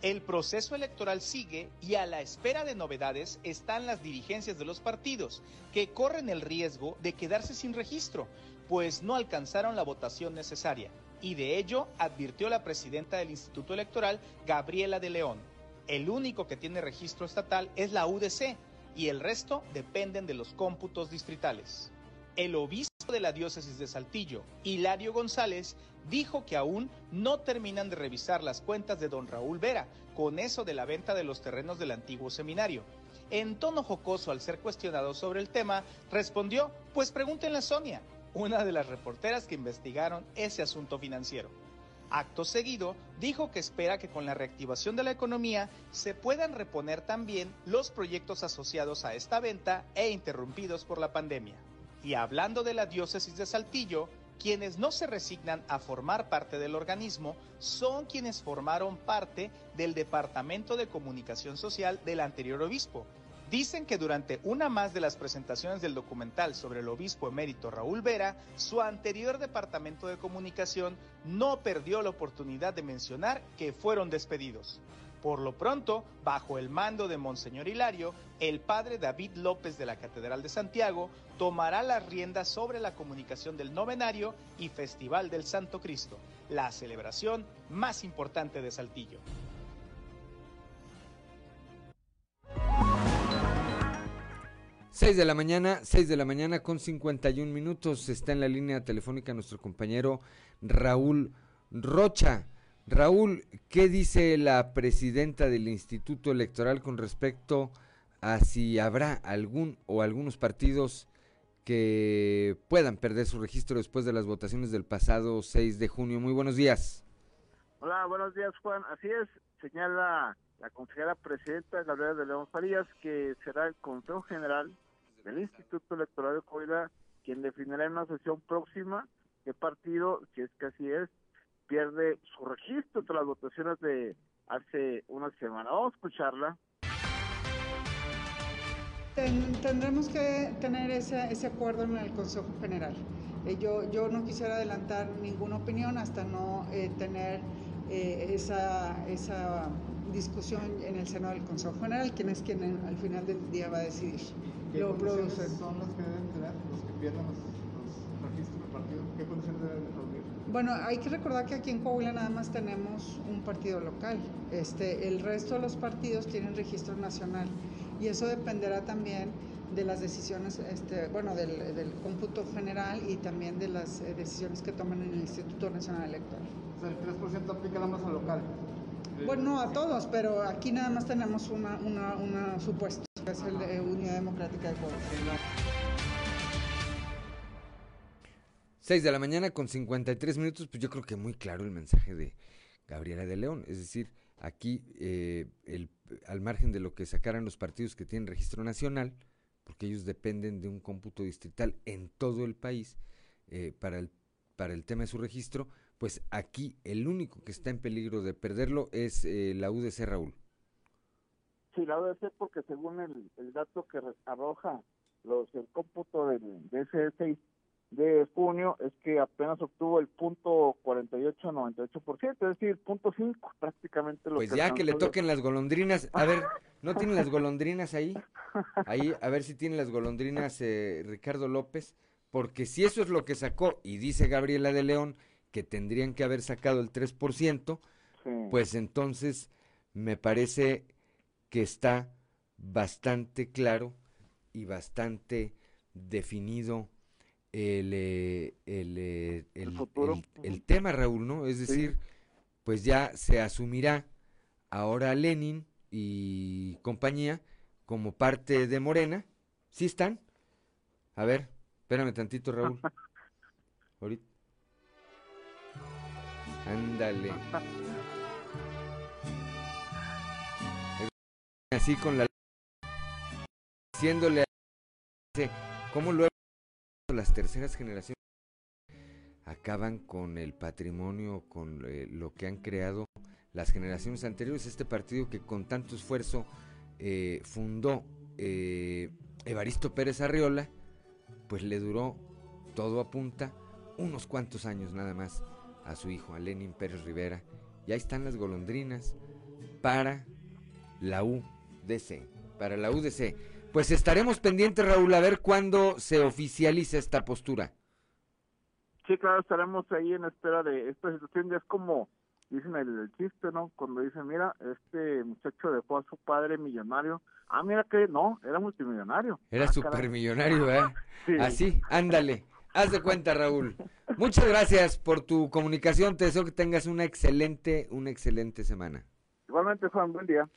El proceso electoral sigue y a la espera de novedades están las dirigencias de los partidos, que corren el riesgo de quedarse sin registro, pues no alcanzaron la votación necesaria. Y de ello advirtió la presidenta del Instituto Electoral, Gabriela de León. El único que tiene registro estatal es la UDC, y el resto dependen de los cómputos distritales. El obispo de la diócesis de Saltillo, Hilario González, dijo que aún no terminan de revisar las cuentas de don Raúl Vera con eso de la venta de los terrenos del antiguo seminario. En tono jocoso al ser cuestionado sobre el tema, respondió, pues pregúntenle a Sonia, una de las reporteras que investigaron ese asunto financiero. Acto seguido, dijo que espera que con la reactivación de la economía se puedan reponer también los proyectos asociados a esta venta e interrumpidos por la pandemia. Y hablando de la diócesis de Saltillo, quienes no se resignan a formar parte del organismo son quienes formaron parte del Departamento de Comunicación Social del anterior obispo, Dicen que durante una más de las presentaciones del documental sobre el obispo emérito Raúl Vera, su anterior departamento de comunicación no perdió la oportunidad de mencionar que fueron despedidos. Por lo pronto, bajo el mando de Monseñor Hilario, el padre David López de la Catedral de Santiago tomará las riendas sobre la comunicación del novenario y Festival del Santo Cristo, la celebración más importante de Saltillo. 6 de la mañana, 6 de la mañana con 51 minutos. Está en la línea telefónica nuestro compañero Raúl Rocha. Raúl, ¿qué dice la presidenta del Instituto Electoral con respecto a si habrá algún o algunos partidos que puedan perder su registro después de las votaciones del pasado 6 de junio? Muy buenos días. Hola, buenos días Juan. Así es, señala la consejera presidenta Gabriela de León Farías que será el Consejo General el Instituto Electoral de Coahuila quien definirá en una sesión próxima qué partido, si es que así es, pierde su registro tras las votaciones de hace una semana. Vamos a escucharla. tendremos que tener ese, ese acuerdo en el Consejo General. Eh, yo, yo no quisiera adelantar ninguna opinión hasta no eh, tener eh, esa, esa discusión en el seno del Consejo General, quien es quien al final del día va a decidir. ¿Qué lo son los que deben tener, los que pierdan los, registros del partido? ¿Qué condiciones deben reunir? Bueno, hay que recordar que aquí en Coahuila nada más tenemos un partido local. Este, el resto de los partidos tienen registro nacional y eso dependerá también de las decisiones, este, bueno, del, del, cómputo general y también de las eh, decisiones que toman en el Instituto Nacional Electoral. O sea, el 3% aplica nada más al local. Bueno, a todos, pero aquí nada más tenemos una, una, una supuesto, es de Unidad Democrática de Coahuila. 6 de la mañana con 53 minutos, pues yo creo que muy claro el mensaje de Gabriela de León. Es decir, aquí, eh, el, al margen de lo que sacaran los partidos que tienen registro nacional, porque ellos dependen de un cómputo distrital en todo el país eh, para, el, para el tema de su registro, pues aquí el único que está en peligro de perderlo es eh, la UDC Raúl. Sí, la UDC porque según el, dato que arroja los el cómputo del, de ese de junio es que apenas obtuvo el punto 48-98%, es decir, punto 5 prácticamente. Lo pues ya que le toquen las golondrinas. A ver, ¿no tienen las golondrinas ahí? Ahí, a ver si tienen las golondrinas eh, Ricardo López, porque si eso es lo que sacó, y dice Gabriela de León que tendrían que haber sacado el 3%, pues entonces me parece que está bastante claro y bastante definido el, eh, el, eh, el, tema, Raúl, ¿no? Es decir, pues ya se asumirá ahora Lenin y compañía como parte de Morena. ¿Sí están? A ver, espérame tantito, Raúl. Ahorita. Ándale. Así con la diciéndole cómo luego las terceras generaciones acaban con el patrimonio, con eh, lo que han creado las generaciones anteriores. Este partido que con tanto esfuerzo eh, fundó eh, Evaristo Pérez Arriola, pues le duró todo a punta unos cuantos años nada más a su hijo, a Lenin Pérez Rivera. Y ahí están las golondrinas para la UDC, para la UDC. Pues estaremos pendientes, Raúl, a ver cuándo se oficializa esta postura. Sí, claro, estaremos ahí en espera de esta situación. Ya es como dicen el, chiste, ¿no? Cuando dicen, mira, este muchacho dejó a su padre millonario. Ah, mira que no, era multimillonario. Era ah, supermillonario, ¿eh? Así, ándale. Haz de cuenta, Raúl. Muchas gracias por tu comunicación. Te deseo que tengas una excelente, una excelente semana. Igualmente, Juan, buen día.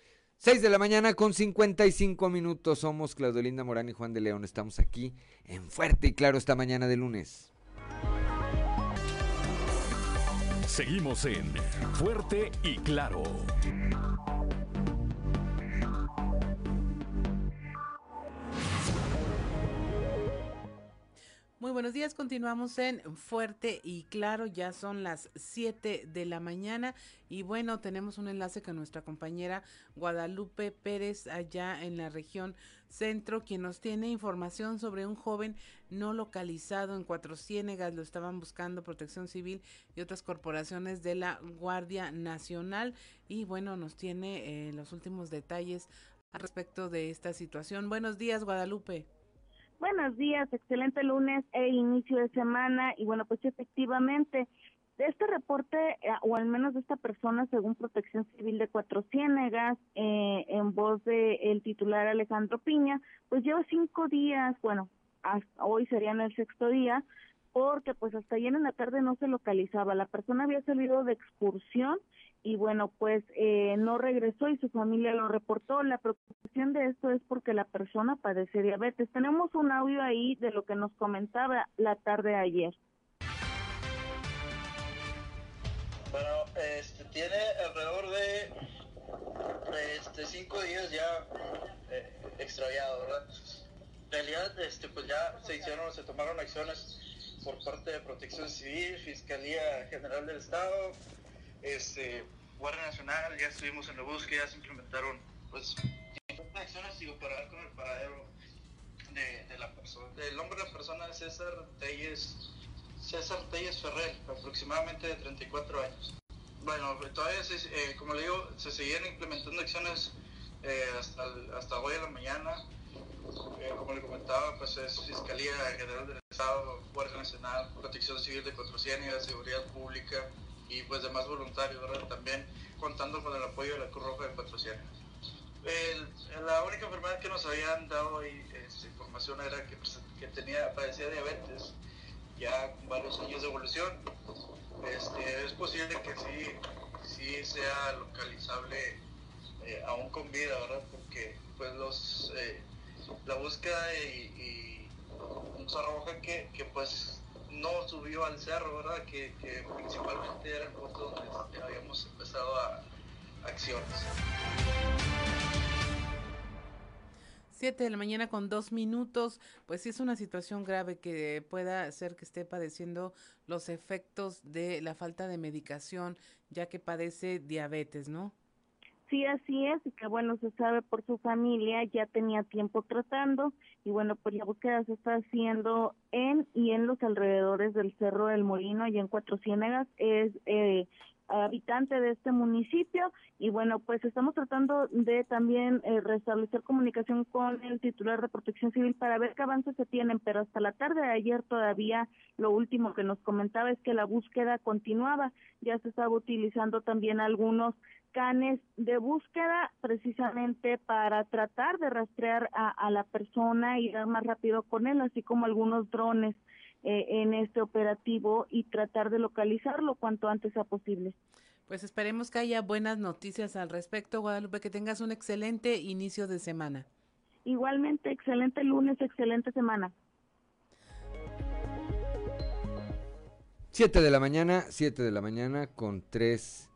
6 de la mañana con 55 minutos. Somos Claudio Linda Morán y Juan de León. Estamos aquí en Fuerte y Claro esta mañana de lunes. Seguimos en Fuerte y Claro. Muy buenos días, continuamos en Fuerte y Claro, ya son las 7 de la mañana y bueno, tenemos un enlace con nuestra compañera Guadalupe Pérez allá en la región centro, quien nos tiene información sobre un joven no localizado en Cuatro Ciénegas, lo estaban buscando Protección Civil y otras corporaciones de la Guardia Nacional y bueno, nos tiene eh, los últimos detalles al respecto de esta situación. Buenos días, Guadalupe. Buenos días, excelente lunes e inicio de semana. Y bueno, pues efectivamente, de este reporte, eh, o al menos de esta persona, según Protección Civil de Cuatro Ciénegas, eh, en voz del el titular Alejandro Piña, pues lleva cinco días, bueno, hasta hoy serían el sexto día, porque pues hasta ayer en la tarde no se localizaba. La persona había salido de excursión y bueno, pues eh, no regresó y su familia lo reportó. La preocupación de esto es porque la persona padece diabetes. Tenemos un audio ahí de lo que nos comentaba la tarde ayer. Bueno, este, tiene alrededor de este, cinco días ya eh, extraviado, ¿verdad? En realidad, este, pues ya se hicieron, se tomaron acciones por parte de Protección Civil, Fiscalía General del Estado, este, Guardia Nacional, ya estuvimos en la búsqueda, se implementaron pues acciones para dar con el paradero de, la persona. El nombre de la persona es César Telles, César Telles Ferrer, aproximadamente de 34 años. Bueno, todavía, eh, como le digo, se siguen implementando acciones eh, hasta, hasta hoy en la mañana. Eh, como le comentaba, pues es Fiscalía General del Estado, Guardia Nacional, Protección Civil de Cotrocienia, Seguridad Pública, y pues demás voluntarios, ¿verdad? También contando con el apoyo de la Cruz Roja de Patrocinio. la única enfermedad que nos habían dado esta información era que, pues, que, tenía, padecía diabetes, ya con varios años de evolución. Este, es posible que sí, sí sea localizable eh, aún con vida, ¿verdad? Porque pues los, eh, la búsqueda y nos arroja que, que pues no subió al cerro, ¿verdad? Que, principalmente era el punto donde habíamos empezado a acciones. Siete de la mañana con dos minutos, pues sí es una situación grave que pueda hacer que esté padeciendo los efectos de la falta de medicación, ya que padece diabetes, ¿no? Sí, así es, y que bueno, se sabe por su familia, ya tenía tiempo tratando, y bueno, pues la búsqueda se está haciendo en y en los alrededores del Cerro del Molino, allá en Cuatro Ciénegas, es eh, habitante de este municipio y bueno pues estamos tratando de también eh, restablecer comunicación con el titular de Protección Civil para ver qué avances se tienen pero hasta la tarde de ayer todavía lo último que nos comentaba es que la búsqueda continuaba ya se estaba utilizando también algunos canes de búsqueda precisamente para tratar de rastrear a, a la persona y ir más rápido con él así como algunos drones eh, en este operativo y tratar de localizarlo cuanto antes sea posible. Pues esperemos que haya buenas noticias al respecto, Guadalupe, que tengas un excelente inicio de semana. Igualmente, excelente lunes, excelente semana. Siete de la mañana, siete de la mañana con tres,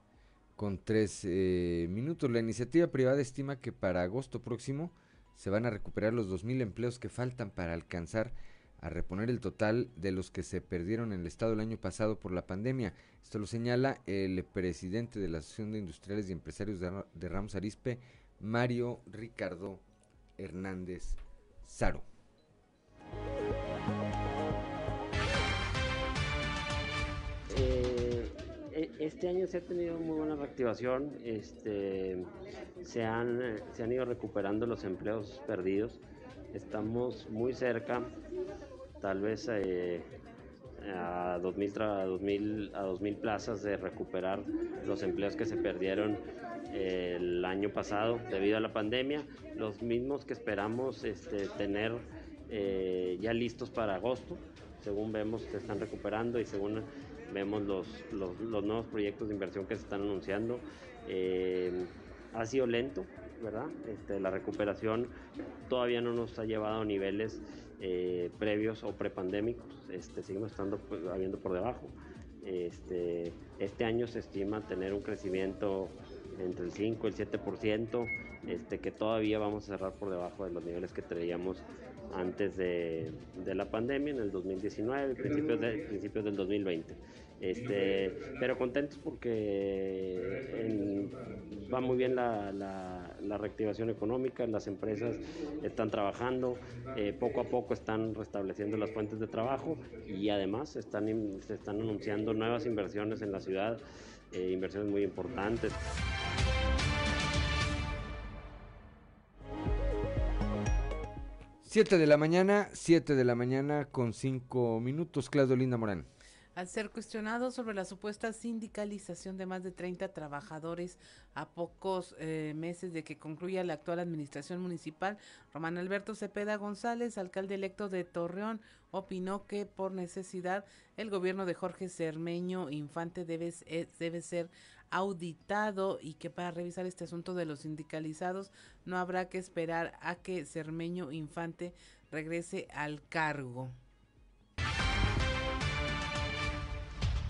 con tres eh, minutos. La iniciativa privada estima que para agosto próximo se van a recuperar los 2.000 empleos que faltan para alcanzar a reponer el total de los que se perdieron en el estado el año pasado por la pandemia. Esto lo señala el presidente de la Asociación de Industriales y Empresarios de, Ramos Arispe, Mario Ricardo Hernández Saro. Este año se ha tenido muy buena reactivación, este, se, han, se han ido recuperando los empleos perdidos, estamos muy cerca tal vez eh, a 2.000 a 2000, a 2000 plazas de recuperar los empleos que se perdieron eh, el año pasado debido a la pandemia, los mismos que esperamos este, tener eh, ya listos para agosto, según vemos se están recuperando y según vemos los, los, los nuevos proyectos de inversión que se están anunciando. ha sido lento, ¿verdad? Este, la recuperación todavía no nos ha llevado a niveles eh, previos o prepandémicos, este, seguimos estando pues, habiendo por debajo. Este, este año se estima tener un crecimiento entre el 5 y el 7%, este, que todavía vamos a cerrar por debajo de los niveles que traíamos antes de, de la pandemia, en el 2019, principios, de, principios del 2020. Este, pero contentos porque va muy bien la, la, reactivación económica, las empresas están trabajando, eh, poco a poco están restableciendo las fuentes de trabajo y además están, se están anunciando nuevas inversiones en la ciudad, eh, inversiones muy importantes. Siete de la mañana, siete de la mañana con cinco minutos, Claudio Linda Morán. Al ser cuestionado sobre la supuesta sindicalización de más de 30 trabajadores a pocos eh, meses de que concluya la actual administración municipal, Román Alberto Cepeda González, alcalde electo de Torreón, opinó que por necesidad el gobierno de Jorge Cermeño Infante debe, eh, debe ser auditado y que para revisar este asunto de los sindicalizados no habrá que esperar a que Cermeño Infante regrese al cargo.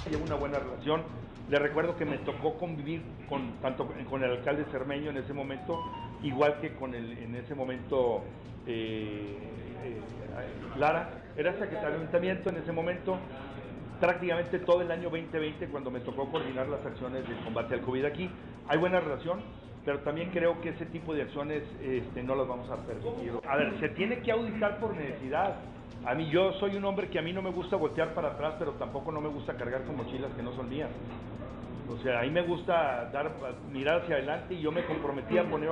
Llevo una buena relación. Le recuerdo que me tocó convivir con tanto con el alcalde Cermeño en ese momento, igual que con el en ese momento eh, eh, Lara. Era secretario de ayuntamiento en ese momento, prácticamente todo el año 2020 cuando me tocó coordinar las acciones de combate al COVID aquí. Hay buena relación, pero también creo que ese tipo de acciones este, no las vamos a permitir. A ver, se tiene que auditar por necesidad. A mí yo soy un hombre que a mí no me gusta voltear para atrás, pero tampoco no me gusta cargar con mochilas que no son mías. O sea, a mí me gusta dar, mirar hacia adelante y yo me comprometí a poner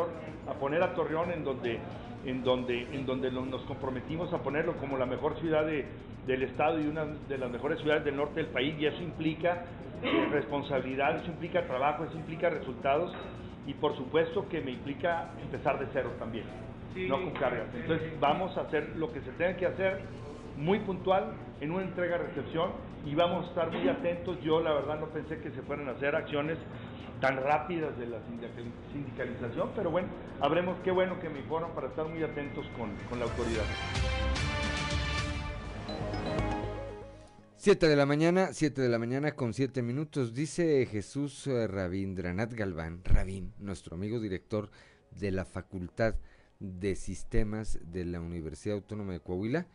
a, poner a Torreón en donde, en donde, en donde nos comprometimos a ponerlo como la mejor ciudad del estado y una de las mejores ciudades del norte del país y eso implica responsabilidad, eso implica trabajo, eso implica resultados y por supuesto que me implica empezar de cero también, no con cargas. Entonces vamos a hacer lo que se tenga que hacer muy puntual en una entrega-recepción y vamos a estar muy atentos. Yo la verdad no pensé que se fueran a hacer acciones tan rápidas de la sindicalización, pero bueno, habremos, qué bueno que me informan para estar muy atentos con, con la autoridad. 7 de la mañana, 7 de la mañana con 7 minutos, dice Jesús eh, Rabindranath Galván, Rabín, nuestro amigo director de la Facultad de Sistemas de la Universidad Autónoma de Coahuila,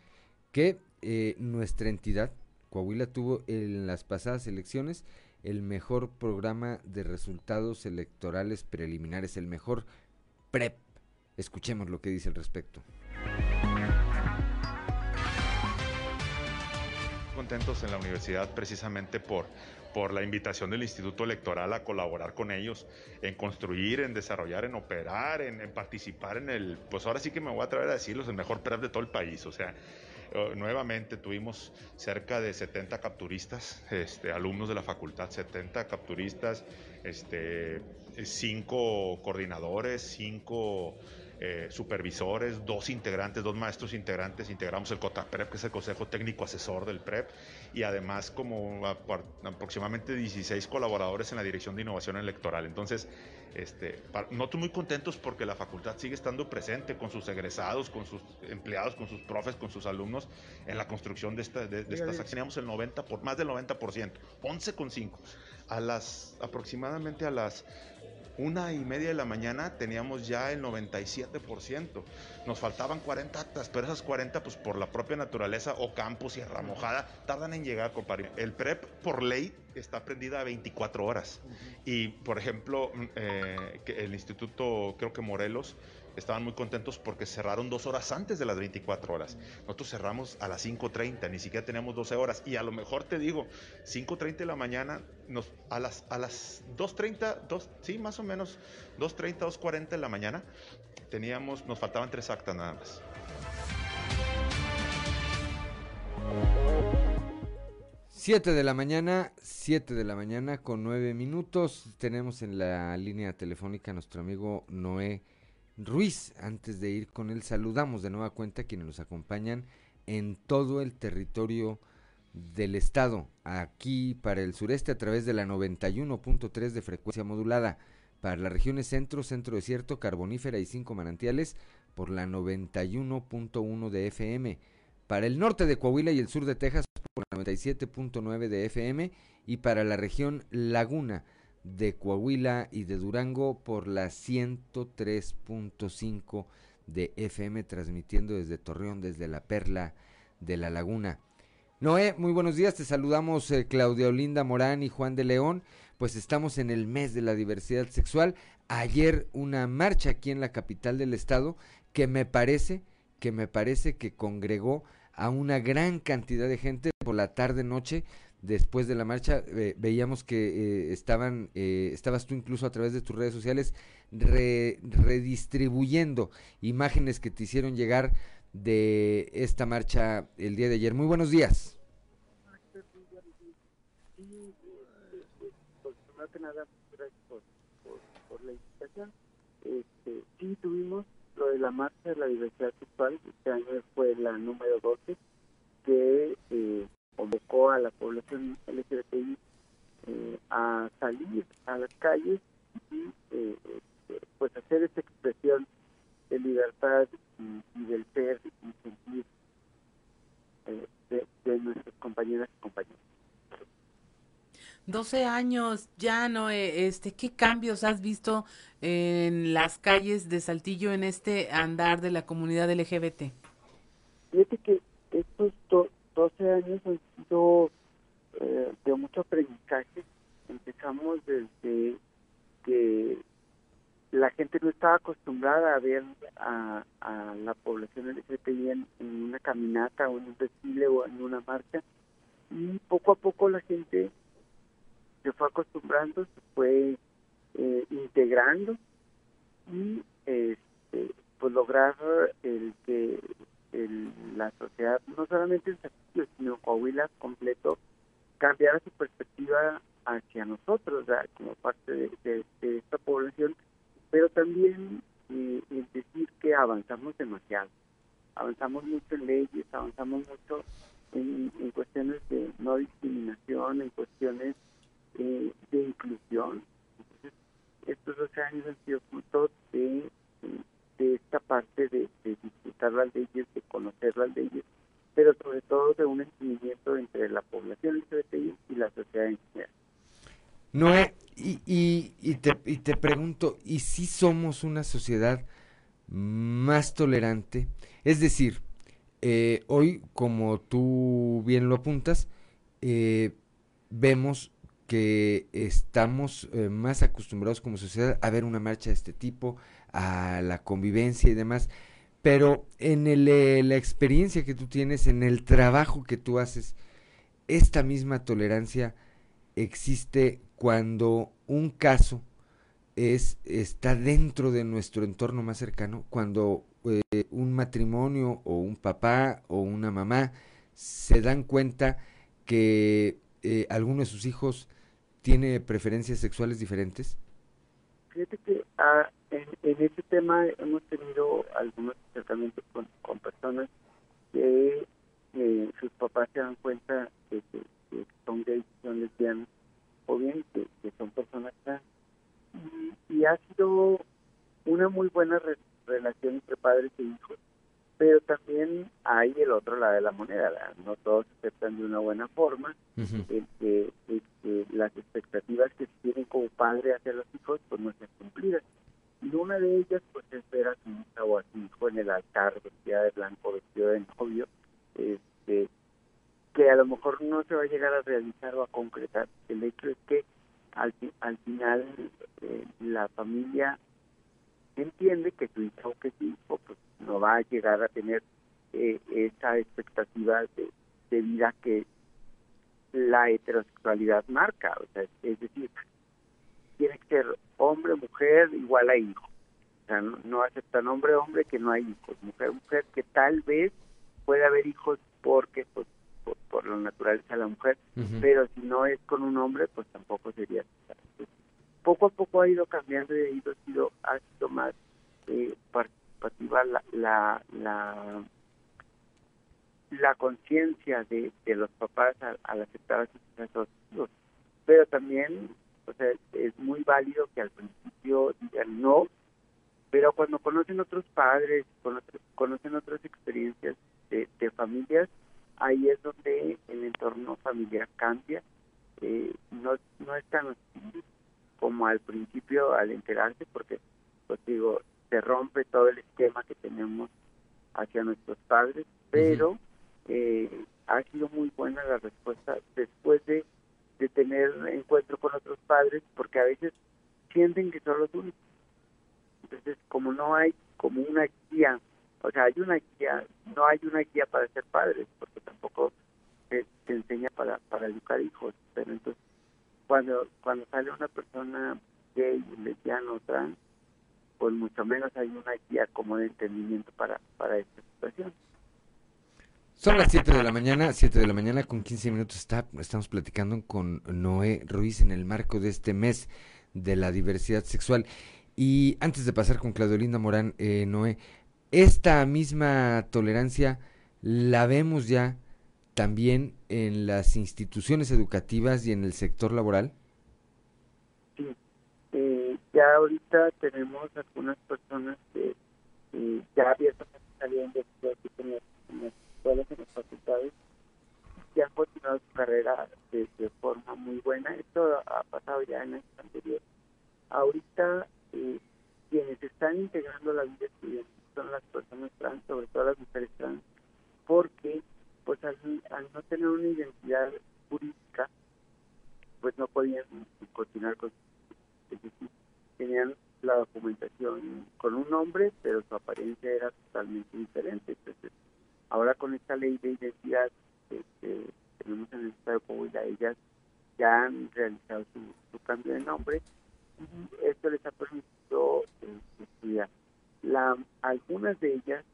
que eh, nuestra entidad, Coahuila, tuvo en las pasadas elecciones el mejor programa de resultados electorales preliminares, el mejor PREP. Escuchemos lo que dice al respecto. Contentos en la universidad precisamente por, por la invitación del Instituto Electoral a colaborar con ellos en construir, en desarrollar, en operar, en, participar en el, pues ahora sí que me voy a atrever a decirlos, el mejor PREP de todo el país. O sea, nuevamente tuvimos cerca de 70 capturistas, este, alumnos de la facultad, 70 capturistas, este, cinco coordinadores, cinco eh, supervisores, dos integrantes, dos maestros integrantes, integramos el COTAPREP, que es el Consejo Técnico Asesor del PREP, y además como aproximadamente 16 colaboradores en la Dirección de Innovación Electoral. Entonces, este, muy contentos porque la facultad sigue estando presente con sus egresados, con sus empleados, con sus profes, con sus alumnos en la construcción de, esta, de, estas acciones. Teníamos el 90 por, más del 90%, 11,5. A las aproximadamente a las una y media de la mañana teníamos ya el 97%. Nos faltaban 40 actas, pero esas 40, pues por la propia naturaleza o campus y mojada, tardan en llegar, compadre. El PREP, por ley, está prendida a 24 horas. Y, por ejemplo, mm, eh, el Instituto, creo que Morelos, estaban muy contentos porque cerraron dos horas antes de las 24 horas. Nosotros cerramos a las 5.30, ni siquiera teníamos 12 horas. Y a lo mejor te digo, 5.30 de la mañana, nos, a las, a las 2.30, sí, más o menos, 2.30, 2.40 de la mañana, teníamos, nos faltaban tres actas nada más. Siete de la mañana, siete de la mañana con nueve minutos. Tenemos en la línea telefónica a nuestro amigo Noé Ruiz. Antes de ir con él, saludamos de nueva cuenta a quienes nos acompañan en todo el territorio del estado, aquí para el sureste a través de la 91.3 de frecuencia modulada, para las regiones centro, centro desierto, carbonífera y cinco manantiales por la 91.1 de FM, para el norte de Coahuila y el sur de Texas por la 97.9 de FM y para la región Laguna de Coahuila y de Durango por la 103.5 de FM, transmitiendo desde Torreón, desde la Perla de la Laguna. Noé, muy buenos días, te saludamos eh, Claudia Olinda Morán y Juan de León, pues estamos en el mes de la diversidad sexual. Ayer una marcha aquí en la capital del estado que me parece, que me parece que congregó a una gran cantidad de gente por la tarde noche después de la marcha veíamos que eh, estaban eh, estabas tú incluso a través de tus redes sociales redistribuyendo imágenes que te hicieron llegar de esta marcha el día de ayer. Muy buenos días. invitación. Este, sí, tuvimos lo de la marcha de la diversidad sexual, este año fue la número 12, que eh, convocó a la población LGBTI eh, a salir a las calles y eh, eh, pues hacer esa expresión de libertad y, del ser y sentir de, de, nuestras compañeras y compañeros. 12 años, ya no, este, ¿qué cambios has visto en las calles de Saltillo en este andar de la comunidad LGBT? Fíjate que estos 12 años han eh, de mucho aprendizaje. Empezamos desde que la gente no estaba acostumbrada a ver a, la población LGBTI en, en una caminata o en un desfile o en una marcha y poco a poco la gente se fue acostumbrando, se fue eh, integrando y este, pues lograr el que el, la sociedad, no solamente en Saltillo, sino Coahuila completo, cambiara su perspectiva hacia nosotros, como parte de, esta población, pero también eh, decir que avanzamos demasiado. Avanzamos mucho en leyes, avanzamos mucho en, cuestiones de no discriminación, en cuestiones eh, de inclusión. estos 12 años han sido fruto de de esta parte de, disfrutar las leyes, de conocer las leyes, pero sobre todo de un entendimiento entre la población LGBTI y la sociedad en general. Noé, y, y, y, te, y te pregunto, ¿y si somos una sociedad más tolerante? Es decir, eh, hoy, como tú bien lo apuntas, eh, vemos que estamos eh, más acostumbrados como sociedad a ver una marcha de este tipo, a la convivencia y demás, pero en el, eh, la experiencia que tú tienes, en el trabajo que tú haces, esta misma tolerancia existe cuando un caso es, está dentro de nuestro entorno más cercano, cuando eh, un matrimonio o un papá o una mamá se dan cuenta que eh, alguno de sus hijos tiene preferencias sexuales diferentes? Fíjate que ah, en, este tema hemos tenido algunos acercamientos con, con personas que eh, sus papás se dan cuenta de que, son gays, son lesbianas, o bien que, son personas trans. Y, ha sido una muy buena relación entre padres e hijos, pero también hay el otro lado de la moneda, no todos se aceptan de una buena forma, el, que, las expectativas que se tienen como padre hacia los hijos pues no sean cumplidas. Y una de ellas pues es ver a su hija o a su hijo en el altar vestida de blanco, vestido de novio, este, que a lo mejor no se va a llegar a realizar o a concretar. El hecho es que al, al final eh, la familia entiende que su hijo o que su hijo pues, no va a llegar a tener eh, esa expectativa de, de, vida que la heterosexualidad marca. O sea, es decir, tiene que ser hombre, mujer, igual a hijo. O sea, no, no aceptan hombre, hombre que no hay hijos. Mujer, mujer que tal vez puede haber hijos porque pues por, la naturaleza de la mujer, pero si no es con un hombre, pues tampoco sería. Poco a poco ha ido cambiando y ha ido, sido, ha sido más eh, participativa la, la, la, conciencia de, de, los papás al, aceptar a sus hijos. Pero también, o sea, es muy válido que al principio digan no, pero cuando conocen otros padres, conocen otras experiencias de, de familias, ahí es donde el entorno familiar cambia. Eh, no, no es tan como al principio al enterarse, porque, pues digo, se rompe todo el esquema que tenemos hacia nuestros padres, pero eh, ha sido muy buena la respuesta después de, de tener encuentro con otros padres, porque a veces sienten que son los únicos. Entonces, como no hay como una guía o sea, hay una guía, no hay una guía para ser padres, porque tampoco se, enseña para, para educar hijos, pero entonces cuando cuando sale una persona gay, lesbiano, trans, pues mucho menos hay una guía como de entendimiento para, para esta situación. Son las 7 de la mañana, 7 de la mañana con 15 minutos está, estamos platicando con Noé Ruiz en el marco de este mes de la diversidad sexual. Y antes de pasar con Claudio Morán, eh, Noé, esta misma tolerancia la vemos ya también en las instituciones educativas y en el sector laboral. Ya ahorita tenemos algunas personas que ya abiertamente saliendo de las escuelas, en las facultades, que han continuado su carrera de, forma muy buena. Esto ha pasado ya en años anteriores. Ahorita, eh, quienes están integrando la vida estudiantil son las personas trans, sobre todo las mujeres trans, porque pues al, no tener una identidad jurídica, pues no podían continuar con decir, tenían la documentación con un nombre, pero su apariencia era totalmente diferente. Entonces, ahora con esta ley de identidad que, tenemos en el Estado de Coahuila, ellas ya han realizado su, cambio de nombre y esto les ha permitido eh, estudiar. La, algunas de ellas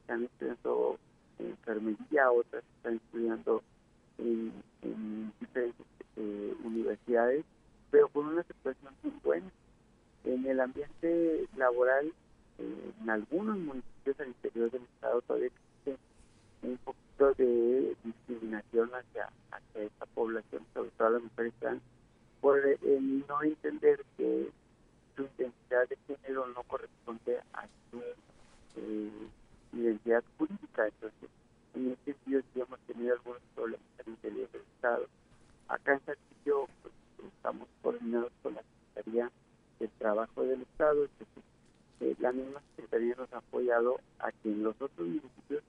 están estudiando enfermería, otras están estudiando en, diferentes eh, universidades, pero con una situación muy buena. En el ambiente laboral, eh, en algunos municipios al interior del estado todavía existe un poquito de discriminación hacia, hacia esta población, sobre todo las mujeres trans, por el no entender que su identidad de género no corresponde a su eh, identidad jurídica. Entonces, en ese sentido sí hemos tenido algunos problemas el interior del Estado. Acá en Saltillo pues, estamos coordinados con la Secretaría del Trabajo del Estado, entonces, eh, la misma Secretaría nos ha apoyado a que en los otros municipios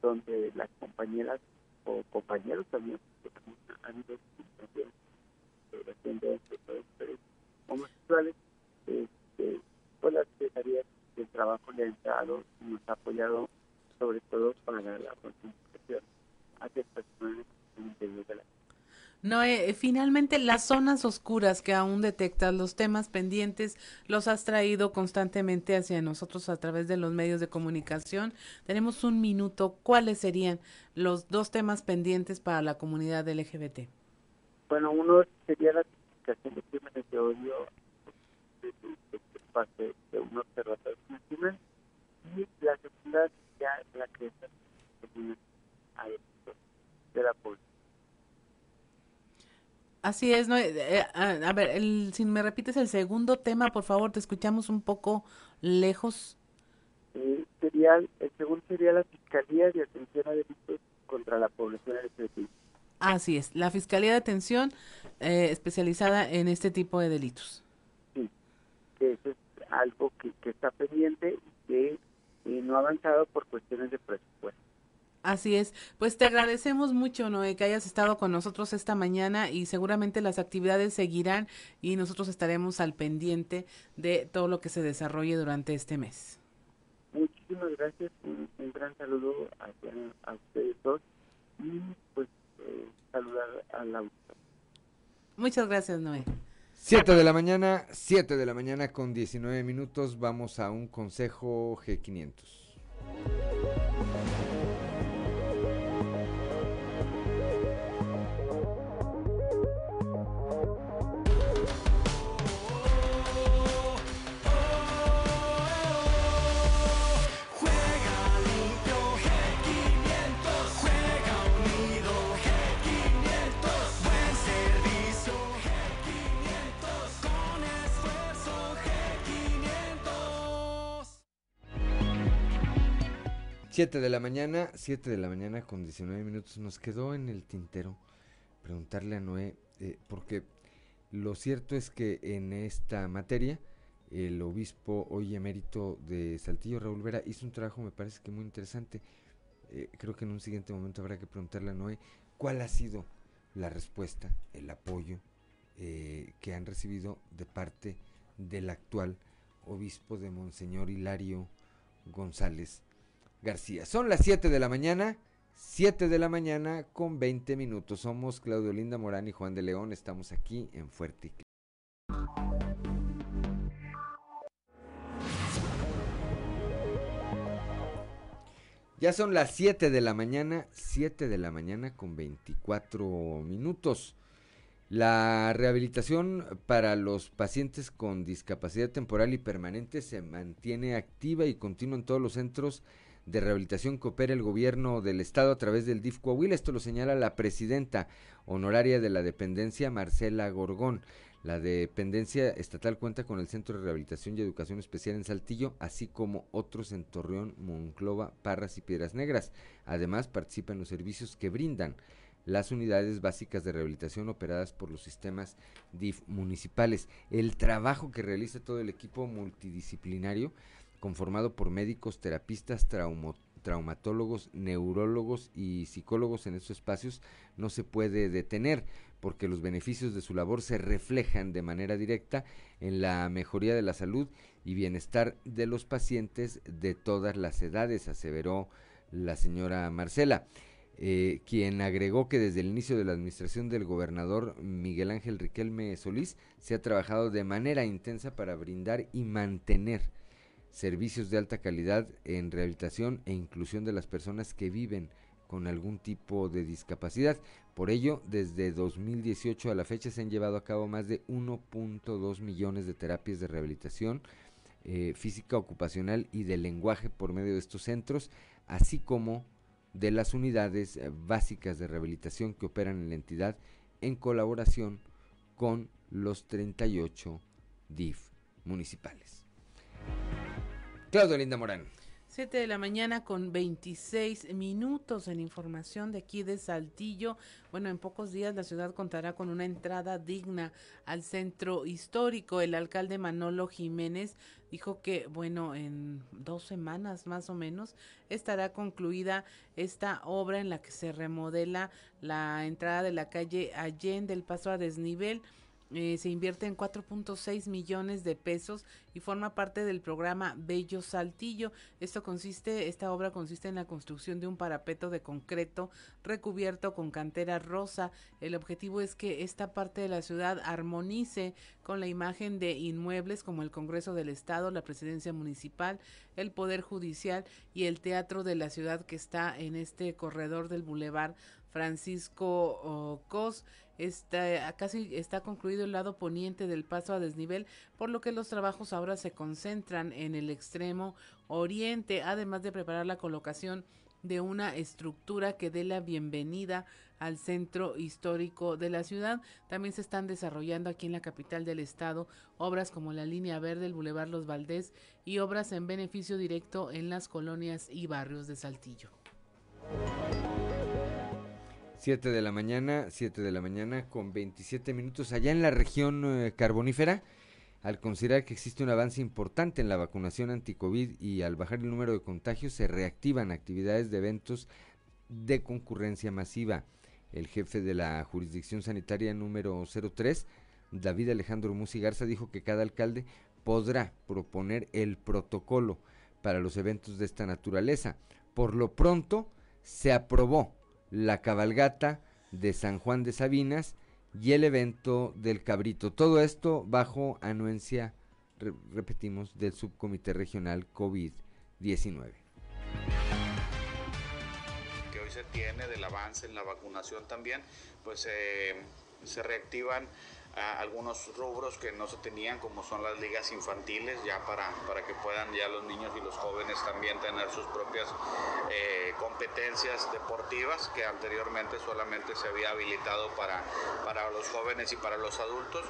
donde las compañeras o compañeros también, han ido de homosexuales, este, pues la Secretaría de Trabajo le ha nos ha apoyado sobre todo para la concienciación hacia personas en el interior de la no, eh, finalmente las zonas oscuras que aún detectas, los temas pendientes, los has traído constantemente hacia nosotros a través de los medios de comunicación. Tenemos un minuto. ¿Cuáles serían los dos temas pendientes para la comunidad LGBT? Bueno, uno sería la tipificación de crímenes de odio parte de un observatorio nacional y la segunda sería la creación de la población Así es, no, eh, eh, a, ver, el, si me repites el segundo tema, por favor, te escuchamos un poco lejos. Eh, sería, el segundo sería la Fiscalía de Atención a Delitos contra la Población LGBT. Así es, la Fiscalía de Atención especializada en este tipo de delitos. Sí, que eso es algo que, que está pendiente y que no ha avanzado por cuestiones de presupuesto. Así es, pues te agradecemos mucho, Noé, que hayas estado con nosotros esta mañana y seguramente las actividades seguirán y nosotros estaremos al pendiente de todo lo que se desarrolle durante este mes. Muchísimas gracias, un, gran saludo a, ustedes dos y pues eh, saludar a la Muchas gracias, Noé. Siete de la mañana, siete de la mañana con 19 minutos, vamos a un consejo G500. Siete de la mañana, siete de la mañana con 19 minutos. Nos quedó en el tintero preguntarle a Noé, eh, porque lo cierto es que en esta materia el obispo hoy emérito de Saltillo, Raúl Vera, hizo un trabajo me parece que muy interesante. Eh, creo que en un siguiente momento habrá que preguntarle a Noé cuál ha sido la respuesta, el apoyo eh, que han recibido de parte del actual obispo de Monseñor Hilario González García. Son las 7 de la mañana, 7 de la mañana con 20 minutos. Somos Claudio Linda Morán y Juan de León. Estamos aquí en Fuerte Ya son las 7 de la mañana, 7 de la mañana con 24 minutos. La rehabilitación para los pacientes con discapacidad temporal y permanente se mantiene activa y continua en todos los centros de rehabilitación que opera el gobierno del estado a través del DIF Coahuila. Esto lo señala la presidenta honoraria de la dependencia, Marcela Gorgón. La dependencia estatal cuenta con el Centro de Rehabilitación y Educación Especial en Saltillo, así como otros en Torreón, Monclova, Parras y Piedras Negras. Además, participa en los servicios que brindan las unidades básicas de rehabilitación operadas por los sistemas DIF municipales. El trabajo que realiza todo el equipo multidisciplinario conformado por médicos, terapistas, traumatólogos, neurólogos y psicólogos en estos espacios, no se puede detener porque los beneficios de su labor se reflejan de manera directa en la mejoría de la salud y bienestar de los pacientes de todas las edades, aseveró la señora Marcela. Eh, quien agregó que desde el inicio de la administración del gobernador Miguel Ángel Riquelme Solís se ha trabajado de manera intensa para brindar y mantener servicios de alta calidad en rehabilitación e inclusión de las personas que viven con algún tipo de discapacidad. Por ello, desde 2018 a la fecha se han llevado a cabo más de 1.2 millones de terapias de rehabilitación eh, física, ocupacional y de lenguaje por medio de estos centros, así como de las unidades eh, básicas de rehabilitación que operan en la entidad en colaboración con los 38 DIF municipales. Claudio Linda Morán. 7 de la mañana con 26 minutos en información de aquí de Saltillo. Bueno, en pocos días la ciudad contará con una entrada digna al centro histórico. El alcalde Manolo Jiménez dijo que, bueno, en dos semanas más o menos estará concluida esta obra en la que se remodela la entrada de la calle Allende, el paso a desnivel eh, se invierte en 4.6 millones de pesos y forma parte del programa Bello Saltillo. Esto consiste, esta obra consiste en la construcción de un parapeto de concreto recubierto con cantera rosa. El objetivo es que esta parte de la ciudad armonice con la imagen de inmuebles como el Congreso del Estado, la Presidencia Municipal, el Poder Judicial y el Teatro de la Ciudad que está en este corredor del Boulevard Francisco Cos. Está, casi está concluido el lado poniente del paso a desnivel, por lo que los trabajos ahora se concentran en el extremo oriente, además de preparar la colocación de una estructura que dé la bienvenida al centro histórico de la ciudad. También se están desarrollando aquí en la capital del estado obras como la línea verde, el Boulevard Los Valdés y obras en beneficio directo en las colonias y barrios de Saltillo. 7 de la mañana, 7 de la mañana con 27 minutos allá en la región eh, carbonífera. Al considerar que existe un avance importante en la vacunación anti-COVID y al bajar el número de contagios, se reactivan actividades de eventos de concurrencia masiva. El jefe de la jurisdicción sanitaria número 03, David Alejandro Musi Garza, dijo que cada alcalde podrá proponer el protocolo para los eventos de esta naturaleza. Por lo pronto, se aprobó la cabalgata de San Juan de Sabinas y el evento del cabrito. Todo esto bajo anuencia, repetimos, del subcomité regional COVID-19 que hoy se tiene del avance en la vacunación también, pues eh, se reactivan algunos rubros que no se tenían, como son las ligas infantiles, ya para, para que puedan ya los niños y los jóvenes también tener sus propias eh, competencias deportivas, que anteriormente solamente se había habilitado para, para los jóvenes y para los adultos.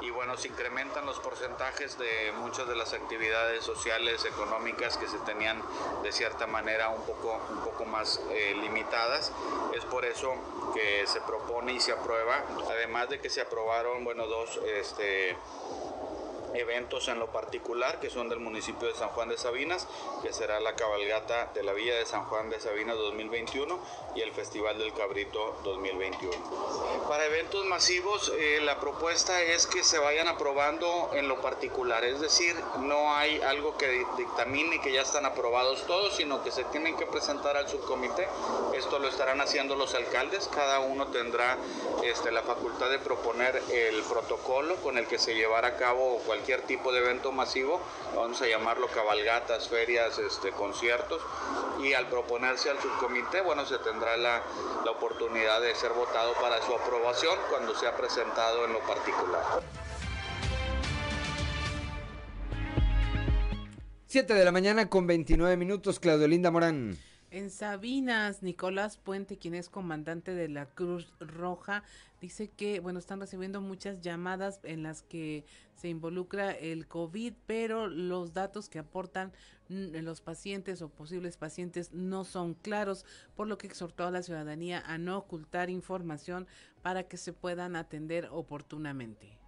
Y bueno, se incrementan los porcentajes de muchas de las actividades sociales, económicas que se tenían de cierta manera un poco, un poco más eh, limitadas. Es por eso que se propone y se aprueba, además de que se aprobaron bueno, dos este, eventos en lo particular que son del municipio de San Juan de Sabinas, que será la cabalgata de la Villa de San Juan de Sabinas 2021 y el Festival del Cabrito 2021. Para eventos masivos, eh, la propuesta es que se vayan aprobando en lo particular, es decir, no hay algo que dictamine que ya están aprobados todos, sino que se tienen que presentar al subcomité. Esto lo estarán haciendo los alcaldes, cada uno tendrá este, la facultad de proponer el protocolo con el que se llevará a cabo cualquier cualquier tipo de evento masivo, vamos a llamarlo cabalgatas, ferias, este, conciertos, y al proponerse al subcomité, bueno, se tendrá la, la oportunidad de ser votado para su aprobación cuando sea presentado en lo particular. 7 de la mañana con 29 minutos, Claudio Linda Morán. En Sabinas, Nicolás Puente, quien es comandante de la Cruz Roja, dice que, bueno, están recibiendo muchas llamadas en las que se involucra el COVID, pero los datos que aportan los pacientes o posibles pacientes no son claros, por lo que exhortó a la ciudadanía a no ocultar información para que se puedan atender oportunamente.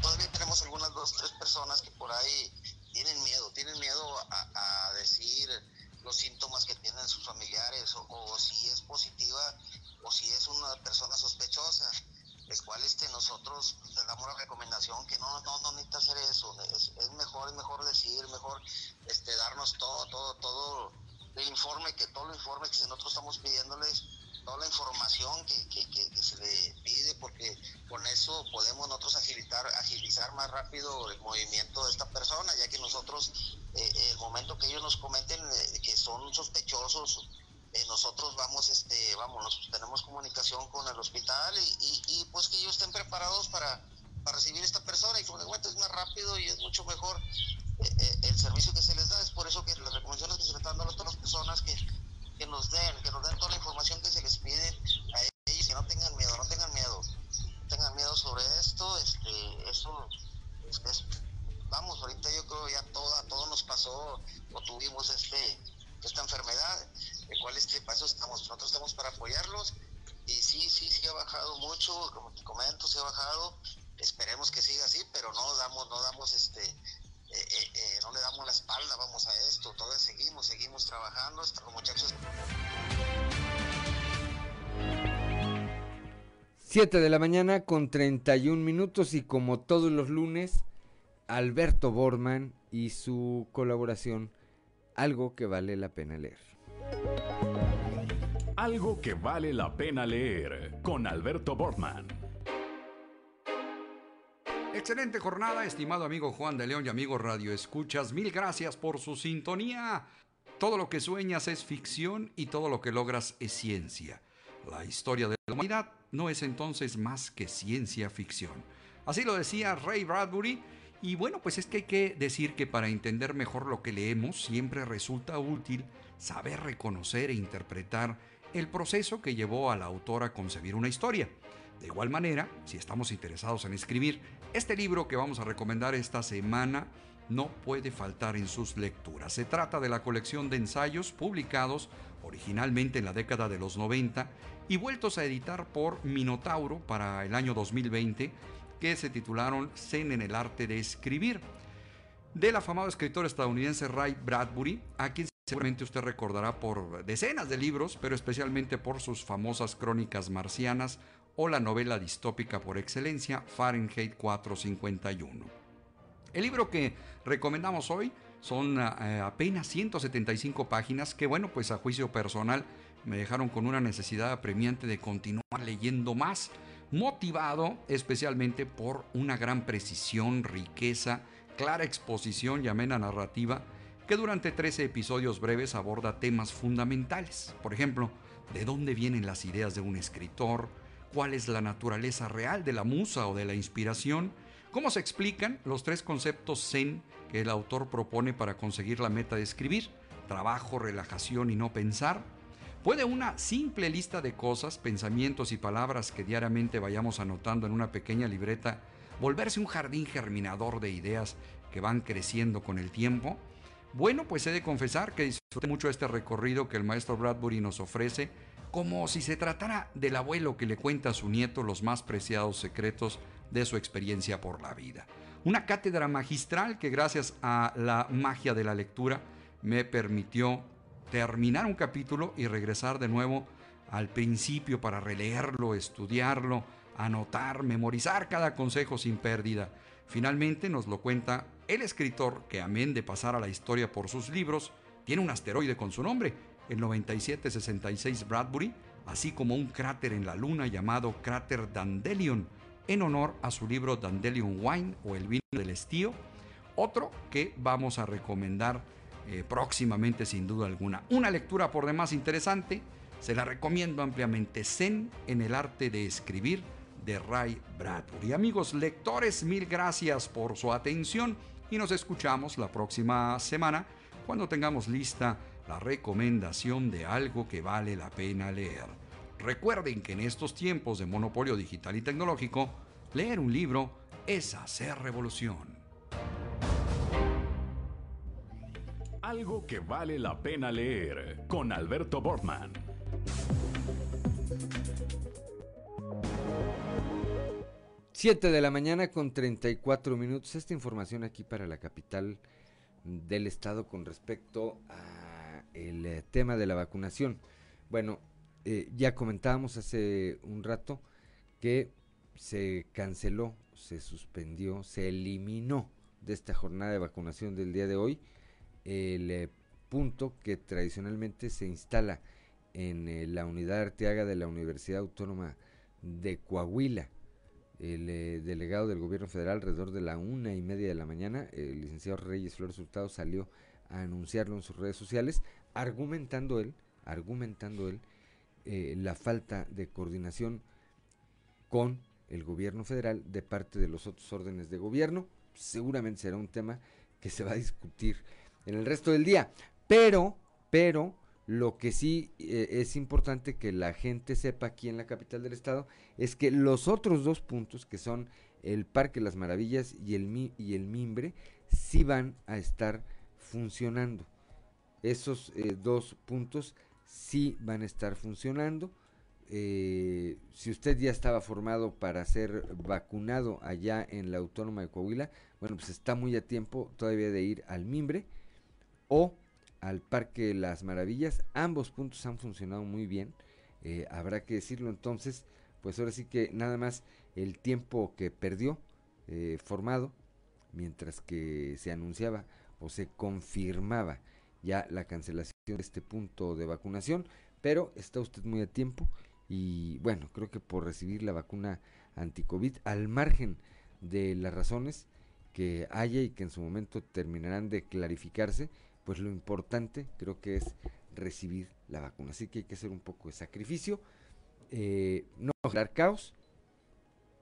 Todavía tenemos algunas dos, tres personas que por ahí tienen miedo, tienen miedo a, decir los síntomas que tienen sus familiares o, si es positiva o si es una persona sospechosa, es cual este, nosotros le damos la recomendación que no, no, no necesita hacer eso, es, mejor, es mejor decir, mejor este, darnos todo, todo, todo el informe, que todo el informe que nosotros estamos pidiéndoles toda la información que, que, que, se le pide porque con eso podemos nosotros agilitar, agilizar más rápido el movimiento de esta persona, ya que nosotros, eh, el momento que ellos nos comenten eh, que son sospechosos, eh, nosotros vamos, este, vamos, tenemos comunicación con el hospital y, pues que ellos estén preparados para, para recibir esta persona y como es más rápido y es mucho mejor el servicio que se les da, es por eso que las recomendaciones que se le están dando a todas las personas que que nos den, que nos den toda la información que se les pide a ellos, que no tengan miedo, no tengan miedo, no tengan miedo sobre esto, este, eso es, vamos, ahorita yo creo ya todo, todo nos pasó o tuvimos este, esta enfermedad, el cual este paso estamos, nosotros estamos para apoyarlos y sí, sí, sí ha bajado mucho, como te comento, se ha bajado, esperemos que siga así, pero no damos, no damos este eh, eh, eh, no le damos la espalda, vamos a esto, todavía seguimos, seguimos trabajando, hasta los muchachos. 7 de la mañana con 31 minutos y como todos los lunes, Alberto Borman y su colaboración, algo que vale la pena leer. Algo que vale la pena leer con Alberto Borman. Excelente jornada, estimado amigo Juan de León y amigo Radio Escuchas. Mil gracias por su sintonía. Todo lo que sueñas es ficción y todo lo que logras es ciencia. La historia de la humanidad no es entonces más que ciencia ficción. Así lo decía Ray Bradbury. Y bueno, pues es que hay que decir que para entender mejor lo que leemos siempre resulta útil saber reconocer e interpretar el proceso que llevó a la autora a concebir una historia. De igual manera, si estamos interesados en escribir, este libro que vamos a recomendar esta semana no puede faltar en sus lecturas. Se trata de la colección de ensayos publicados originalmente en la década de los 90 y vueltos a editar por Minotauro para el año 2020, que se titularon Zen en el arte de escribir, del afamado escritor estadounidense Ray Bradbury, a quien seguramente usted recordará por decenas de libros, pero especialmente por sus famosas crónicas marcianas o la novela distópica por excelencia Fahrenheit 451. El libro que recomendamos hoy son eh, apenas 175 páginas que bueno, pues a juicio personal me dejaron con una necesidad apremiante de continuar leyendo más, motivado especialmente por una gran precisión, riqueza, clara exposición y amena narrativa que durante 13 episodios breves aborda temas fundamentales. Por ejemplo, de dónde vienen las ideas de un escritor, cuál es la naturaleza real de la musa o de la inspiración, cómo se explican los tres conceptos zen que el autor propone para conseguir la meta de escribir, trabajo, relajación y no pensar, ¿Puede una simple lista de cosas, pensamientos y palabras que diariamente vayamos anotando en una pequeña libreta volverse un jardín germinador de ideas que van creciendo con el tiempo? Bueno, pues he de confesar que disfruté mucho este recorrido que el maestro Bradbury nos ofrece, como si se tratara del abuelo que le cuenta a su nieto los más preciados secretos de su experiencia por la vida. Una cátedra magistral que gracias a la magia de la lectura me permitió terminar un capítulo y regresar de nuevo al principio para releerlo, estudiarlo, anotar, memorizar cada consejo sin pérdida. Finalmente nos lo cuenta el escritor que amén de pasar a la historia por sus libros, tiene un asteroide con su nombre, el 9766 Bradbury, así como un cráter en la luna llamado cráter Dandelion, en honor a su libro Dandelion Wine o el vino del estío, otro que vamos a recomendar eh, próximamente sin duda alguna. Una lectura por demás interesante, se la recomiendo ampliamente, Zen en el arte de escribir de Ray Bradbury. Amigos lectores, mil gracias por su atención y nos escuchamos la próxima semana cuando tengamos lista la recomendación de algo que vale la pena leer. Recuerden que en estos tiempos de monopolio digital y tecnológico, leer un libro es hacer revolución. Algo que vale la pena leer con Alberto Bortman. Siete de la mañana con 34 minutos. Esta información aquí para la capital del estado con respecto a el eh, tema de la vacunación. Bueno, eh, ya comentábamos hace un rato que se canceló, se suspendió, se eliminó de esta jornada de vacunación del día de hoy el eh, punto que tradicionalmente se instala en eh, la unidad Arteaga de la Universidad Autónoma de Coahuila. El eh, delegado del gobierno federal, alrededor de la una y media de la mañana, el licenciado Reyes Flores Hurtado salió a anunciarlo en sus redes sociales, argumentando él, argumentando él, la falta de coordinación con el gobierno federal de parte de los otros órdenes de gobierno. Seguramente será un tema que se va a discutir en el resto del día. Pero, pero, lo que sí eh, es importante que la gente sepa aquí en la capital del estado es que los otros dos puntos, que son el Parque Las Maravillas y el, y el Mimbre, sí van a estar funcionando. Esos eh, dos puntos sí van a estar funcionando. Eh, si usted ya estaba formado para ser vacunado allá en la Autónoma de Coahuila, bueno, pues está muy a tiempo todavía de ir al Mimbre o al Parque Las Maravillas. Ambos puntos han funcionado muy bien. Eh, habrá que decirlo entonces, pues ahora sí que nada más el tiempo que perdió eh, formado, mientras que se anunciaba o se confirmaba ya la cancelación de este punto de vacunación, pero está usted muy a tiempo y bueno, creo que por recibir la vacuna anti-COVID, al margen de las razones que haya y que en su momento terminarán de clarificarse, pues lo importante creo que es recibir la vacuna. Así que hay que hacer un poco de sacrificio, eh, no generar caos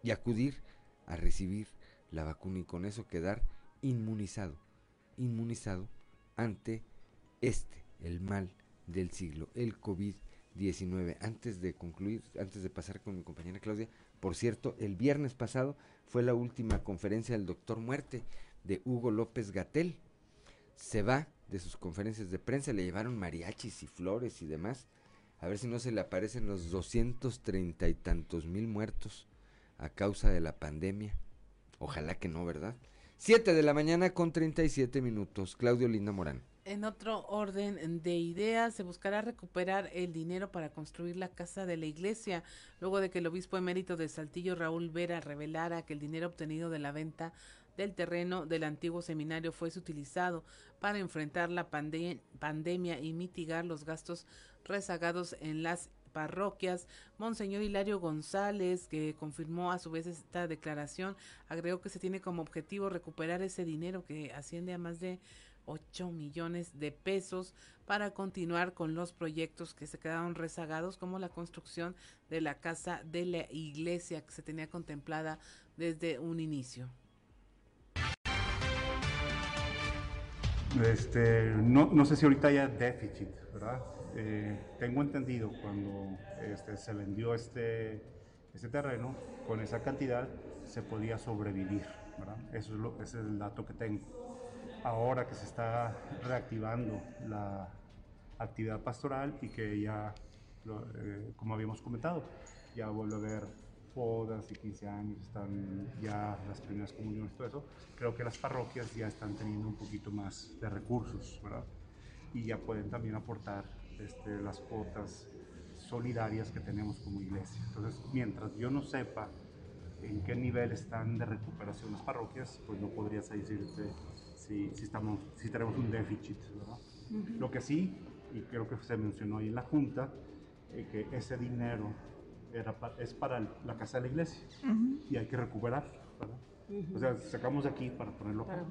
y acudir a recibir la vacuna y con eso quedar inmunizado, inmunizado ante este, el mal del siglo, el COVID-19. Antes de concluir, antes de pasar con mi compañera Claudia, por cierto, el viernes pasado fue la última conferencia del doctor Muerte de Hugo López Gatel. Se va de sus conferencias de prensa, le llevaron mariachis y flores y demás. A ver si no se le aparecen los doscientos treinta y tantos mil muertos a causa de la pandemia. Ojalá que no, ¿verdad? Siete de la mañana con treinta y siete minutos. Claudio Linda Morán. En otro orden de ideas, se buscará recuperar el dinero para construir la casa de la iglesia, luego de que el obispo emérito de Saltillo, Raúl Vera, revelara que el dinero obtenido de la venta del terreno del antiguo seminario fuese utilizado para enfrentar la pandemia y mitigar los gastos rezagados en las parroquias. Monseñor Hilario González, que confirmó a su vez esta declaración, agregó que se tiene como objetivo recuperar ese dinero que asciende a más de 8 millones de pesos para continuar con los proyectos que se quedaron rezagados, como la construcción de la casa de la iglesia que se tenía contemplada desde un inicio. Este, no, no sé si ahorita haya déficit, ¿verdad? Eh, tengo entendido cuando este, se vendió este, este terreno, con esa cantidad se podía sobrevivir, ¿verdad? Eso es lo, ese es el dato que tengo ahora que se está reactivando la actividad pastoral y que ya, eh, como habíamos comentado, ya vuelve a haber bodas y 15 años, están ya las primeras comuniones, todo eso, creo que las parroquias ya están teniendo un poquito más de recursos, ¿verdad? Y ya pueden también aportar este, las cuotas solidarias que tenemos como iglesia. Entonces, mientras yo no sepa en qué nivel están de recuperación las parroquias, pues no podrías decirte si, si, estamos, si tenemos un déficit. ¿verdad? Lo que sí, y creo que se mencionó ahí en la Junta, eh, que ese dinero era es para la casa de la iglesia y hay que recuperar. ¿verdad? O sea, sacamos de aquí para ponerlo. Para,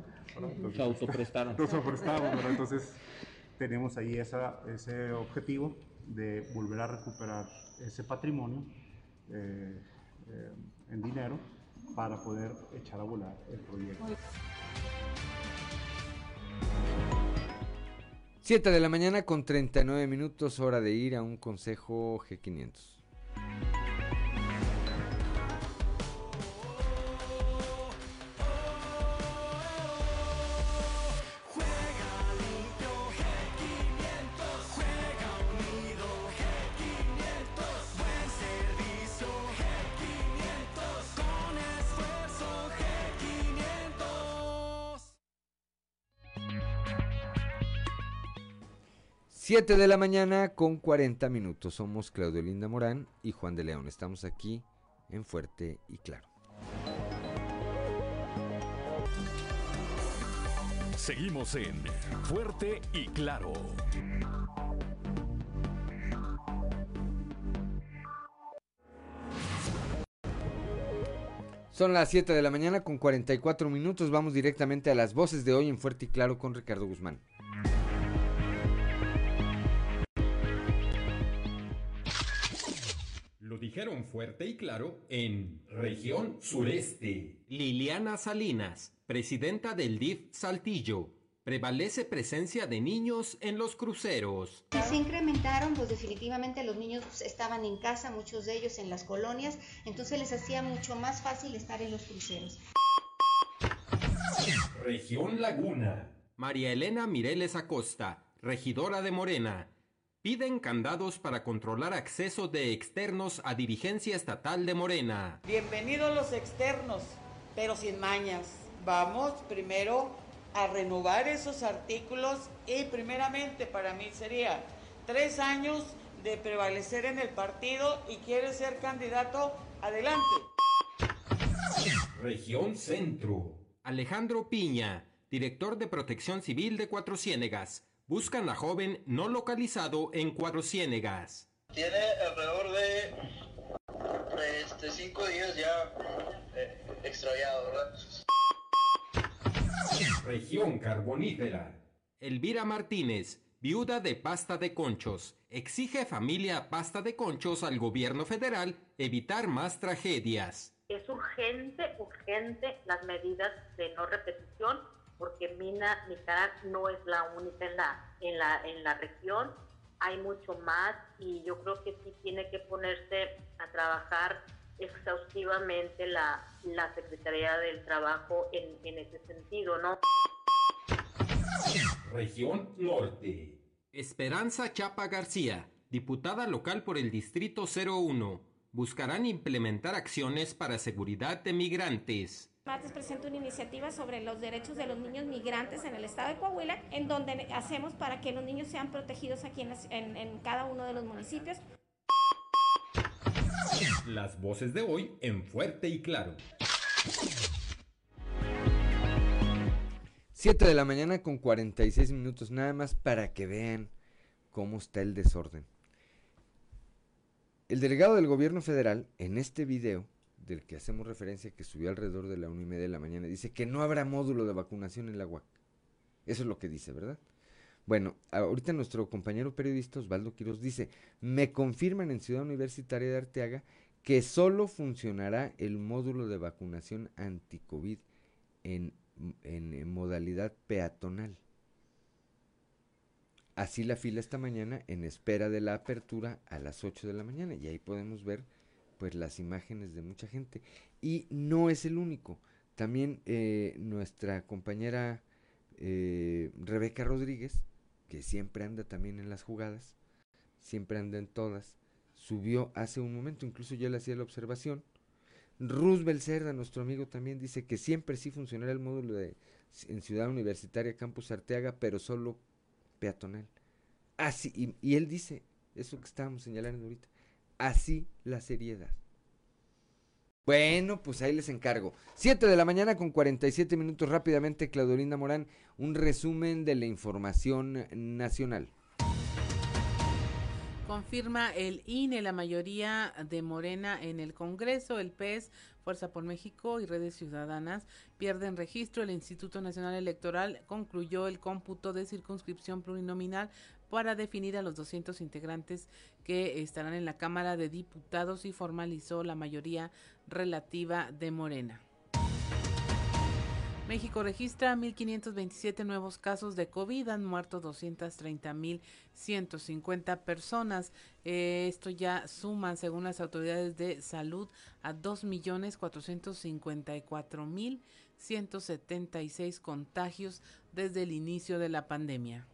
Nos autoprestaron. Nos autoprestamos, Entonces, tenemos ahí esa, ese objetivo de volver a recuperar ese patrimonio eh, eh, en dinero para poder echar a volar el proyecto. 7 de la mañana con 39 minutos, hora de ir a un consejo G500. Siete de la mañana con 40 minutos. Somos Claudio Linda Morán y Juan de León. Estamos aquí en Fuerte y Claro. Seguimos en Fuerte y Claro. Son las 7 de la mañana con 44 minutos. Vamos directamente a las voces de hoy en Fuerte y Claro con Ricardo Guzmán. Dijeron fuerte y claro en región sureste. Liliana Salinas, presidenta del DIF Saltillo. Prevalece presencia de niños en los cruceros. Se incrementaron, pues definitivamente los niños estaban en casa, muchos de ellos en las colonias, entonces les hacía mucho más fácil estar en los cruceros. Región Laguna. María Elena Mireles Acosta, regidora de Morena, Piden candados para controlar acceso de externos a dirigencia estatal de Morena. Bienvenidos los externos, pero sin mañas. Vamos primero a renovar esos artículos y primeramente para mí sería tres años de prevalecer en el partido y quiere ser candidato, adelante. Región Centro. Alejandro Piña, director de Protección Civil de Cuatro Ciénegas. Buscan a joven no localizado en Cuatro Ciénegas. Tiene alrededor de este, cinco días ya eh, extraviado, ¿verdad? Región Carbonífera. Elvira Martínez, viuda de pasta de conchos, exige familia pasta de conchos al gobierno federal evitar más tragedias. Es urgente, urgente las medidas de no repetición porque Mina, Nicaragua no es la única en la, en la, en la región, hay mucho más y yo creo que sí tiene que ponerse a trabajar exhaustivamente la, la Secretaría del Trabajo en, en ese sentido, ¿no? Región Norte. Esperanza Chapa García, diputada local por el Distrito 01. Buscarán implementar acciones para seguridad de migrantes. Martes presenta una iniciativa sobre los derechos de los niños migrantes en el estado de Coahuila, en donde hacemos para que los niños sean protegidos aquí en, en, en cada uno de los municipios. Las voces de hoy en Fuerte y Claro. 7 de la mañana con 46 minutos, nada más para que vean cómo está el desorden. El delegado del gobierno federal, en este video, del que hacemos referencia, que subió alrededor de la una y media de la mañana, dice que no habrá módulo de vacunación en la UAC. Eso es lo que dice, ¿verdad? Bueno, ahorita nuestro compañero periodista Osvaldo Quiroz dice, me confirman en Ciudad Universitaria de Arteaga que solo funcionará el módulo de vacunación anti-COVID en, en, en, modalidad peatonal. Así la fila esta mañana en espera de la apertura a las 8 de la mañana y ahí podemos ver pues las imágenes de mucha gente. Y no es el único. También eh, nuestra compañera eh, Rebeca Rodríguez, que siempre anda también en las jugadas, siempre anda en todas, subió hace un momento, incluso yo le hacía la observación. Roosevelt Cerda, nuestro amigo, también dice que siempre sí funcionará el módulo de, en Ciudad Universitaria Campus Arteaga, pero solo peatonal. Así, y, y él dice, eso que estábamos señalando ahorita, así la seriedad. Bueno, pues ahí les encargo. 7 de la mañana con 47 minutos rápidamente, Claudolinda Morán, un resumen de la información nacional. Confirma el INE la mayoría de Morena en el Congreso, el PES, Fuerza por México y Redes Ciudadanas pierden registro. El Instituto Nacional Electoral concluyó el cómputo de circunscripción plurinominal para definir a los 200 integrantes que estarán en la Cámara de Diputados y formalizó la mayoría relativa de Morena. México registra 1.527 nuevos casos de COVID, han muerto 230.150 personas. Eh, esto ya suma, según las autoridades de salud, a 2.454.176 contagios desde el inicio de la pandemia.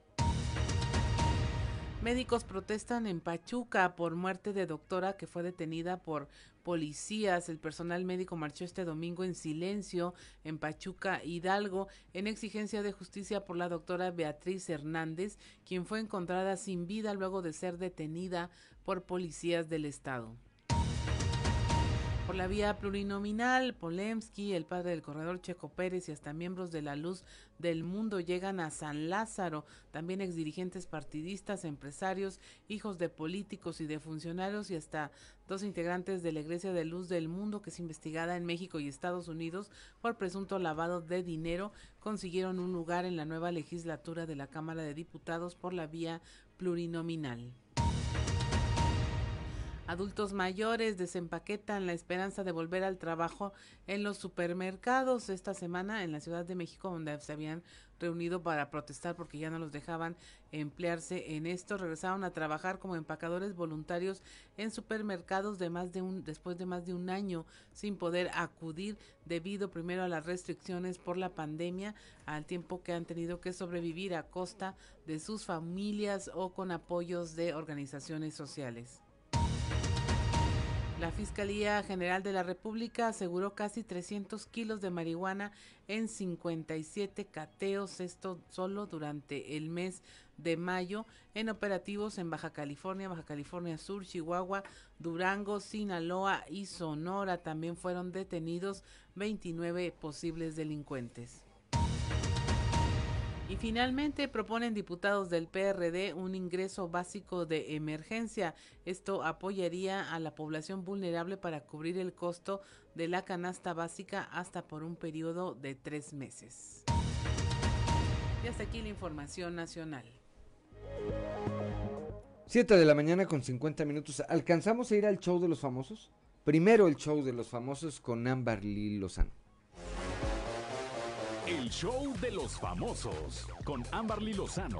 Médicos protestan en Pachuca por muerte de doctora que fue detenida por policías. El personal médico marchó este domingo en silencio en Pachuca, Hidalgo, en exigencia de justicia por la doctora Beatriz Hernández, quien fue encontrada sin vida luego de ser detenida por policías del estado. Por la vía plurinominal, Polemski, el padre del corredor Checo Pérez y hasta miembros de la Luz del Mundo llegan a San Lázaro. También exdirigentes partidistas, empresarios, hijos de políticos y de funcionarios y hasta dos integrantes de la Iglesia de Luz del Mundo que es investigada en México y Estados Unidos por presunto lavado de dinero consiguieron un lugar en la nueva legislatura de la Cámara de Diputados por la vía plurinominal. Adultos mayores desempaquetan la esperanza de volver al trabajo en los supermercados esta semana en la Ciudad de México, donde se habían reunido para protestar porque ya no los dejaban emplearse en esto. Regresaron a trabajar como empacadores voluntarios en supermercados después de más de un año sin poder acudir debido primero a las restricciones por la pandemia, al tiempo que han tenido que sobrevivir a costa de sus familias o con apoyos de organizaciones sociales. La Fiscalía General de la República aseguró casi 300 kilos de marihuana en 57 cateos, esto solo durante el mes de mayo en operativos en Baja California, Baja California Sur, Chihuahua, Durango, Sinaloa y Sonora. También fueron detenidos 29 posibles delincuentes. Y finalmente proponen diputados del PRD un ingreso básico de emergencia. Esto apoyaría a la población vulnerable para cubrir el costo de la canasta básica hasta por un periodo de tres meses. Y hasta aquí la información nacional. Siete de la mañana con 50 minutos. ¿Alcanzamos a ir al show de los famosos? Primero el show de los famosos con Ámbar Lozano. El show de los famosos con Amberly Lozano.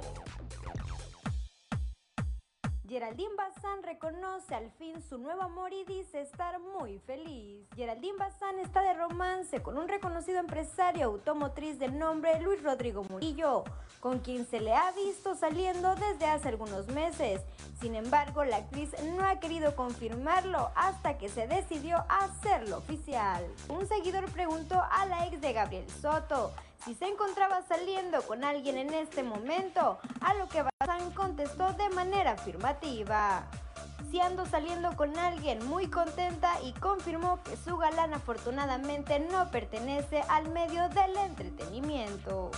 Geraldine Bazán reconoce al fin su nuevo amor y dice estar muy feliz. Geraldine Bazán está de romance con un reconocido empresario automotriz de nombre Luis Rodrigo Murillo, con quien se le ha visto saliendo desde hace algunos meses. Sin embargo, la actriz no ha querido confirmarlo hasta que se decidió hacerlo oficial. Un seguidor preguntó a la ex de Gabriel Soto si se encontraba saliendo con alguien en este momento, a lo que Bazán contestó de manera afirmativa. Si ando saliendo con alguien muy contenta y confirmó que su galán afortunadamente no pertenece al medio del entretenimiento.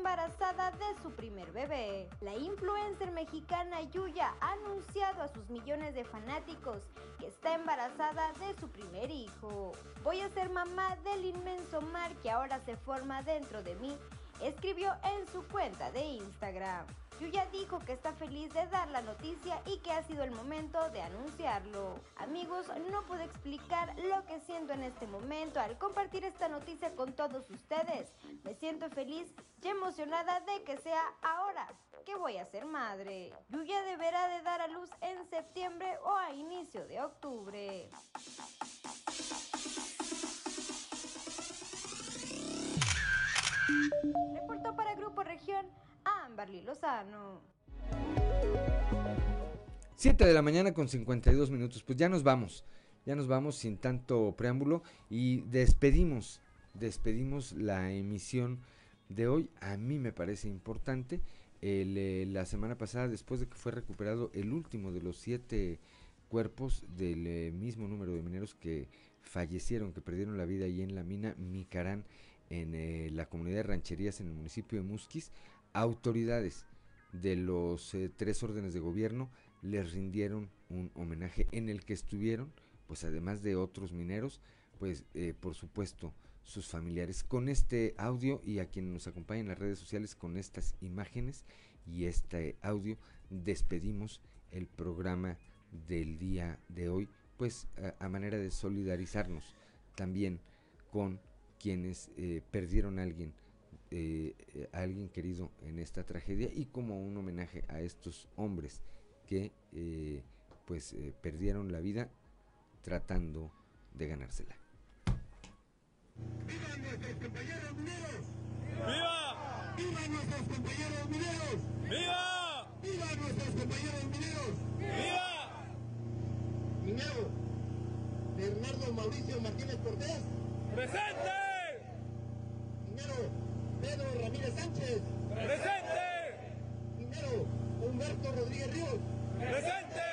Embarazada de su primer bebé. La influencer mexicana Yuya ha anunciado a sus millones de fanáticos que está embarazada de su primer hijo. Voy a ser mamá del inmenso mar que ahora se forma dentro de mí, escribió en su cuenta de Instagram. Yuya dijo que está feliz de dar la noticia y que ha sido el momento de anunciarlo. Amigos, no puedo explicar lo que siento en este momento al compartir esta noticia con todos ustedes. Me siento feliz y emocionada de que sea ahora que voy a ser madre. Yuya deberá de dar a luz en septiembre o a inicio de octubre. Reportó para Grupo Región Amberly Lozano. 7 de la mañana con 52 minutos. Pues ya nos vamos. Ya nos vamos sin tanto preámbulo y despedimos, despedimos la emisión de hoy. A mí me parece importante. Eh, la semana pasada, después de que fue recuperado el último de los siete cuerpos del eh, mismo número de mineros que fallecieron, que perdieron la vida ahí en la mina Micarán, en eh, la comunidad de rancherías en el municipio de Musquis, autoridades de los eh, tres órdenes de gobierno les rindieron un homenaje en el que estuvieron, pues además de otros mineros, pues eh, por supuesto sus familiares. Con este audio y a quienes nos acompañan en las redes sociales con estas imágenes y este audio, despedimos el programa del día de hoy, pues a, manera de solidarizarnos también con quienes eh, perdieron a alguien eh, eh, a alguien querido en esta tragedia y como un homenaje a estos hombres que eh, pues perdieron la vida tratando de ganársela. ¡Viva nuestros compañeros mineros! ¡Viva! ¡Viva nuestros compañeros mineros! ¡Viva! ¡Viva nuestros compañeros mineros! ¡Viva! Minero Bernardo Mauricio Martínez Cortés. ¡Presente! Minero Pedro Ramírez Sánchez. Presente. Minero Humberto Rodríguez Ríos. Presente.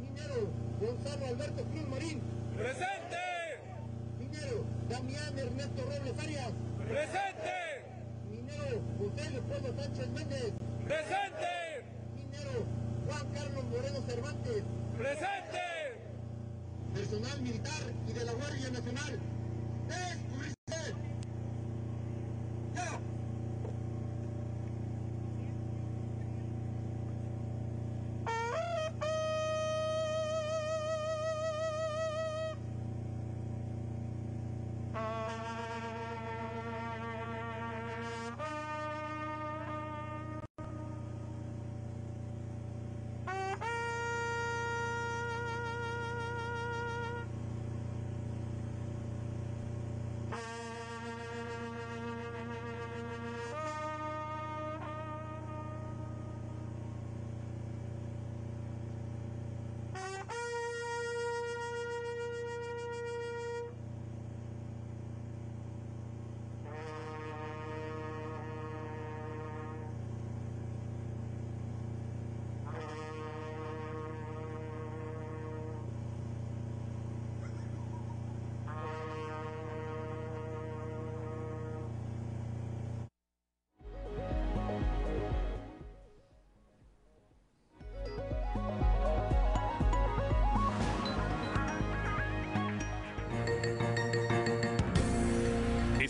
Minero Gonzalo Alberto Cruz Marín. Presente. Minero Damián Ernesto Robles Arias. Presente. Minero José Leopoldo Sánchez Méndez. Presente. Minero Juan Carlos Moreno Cervantes. Presente. Personal militar y de la Guardia Nacional.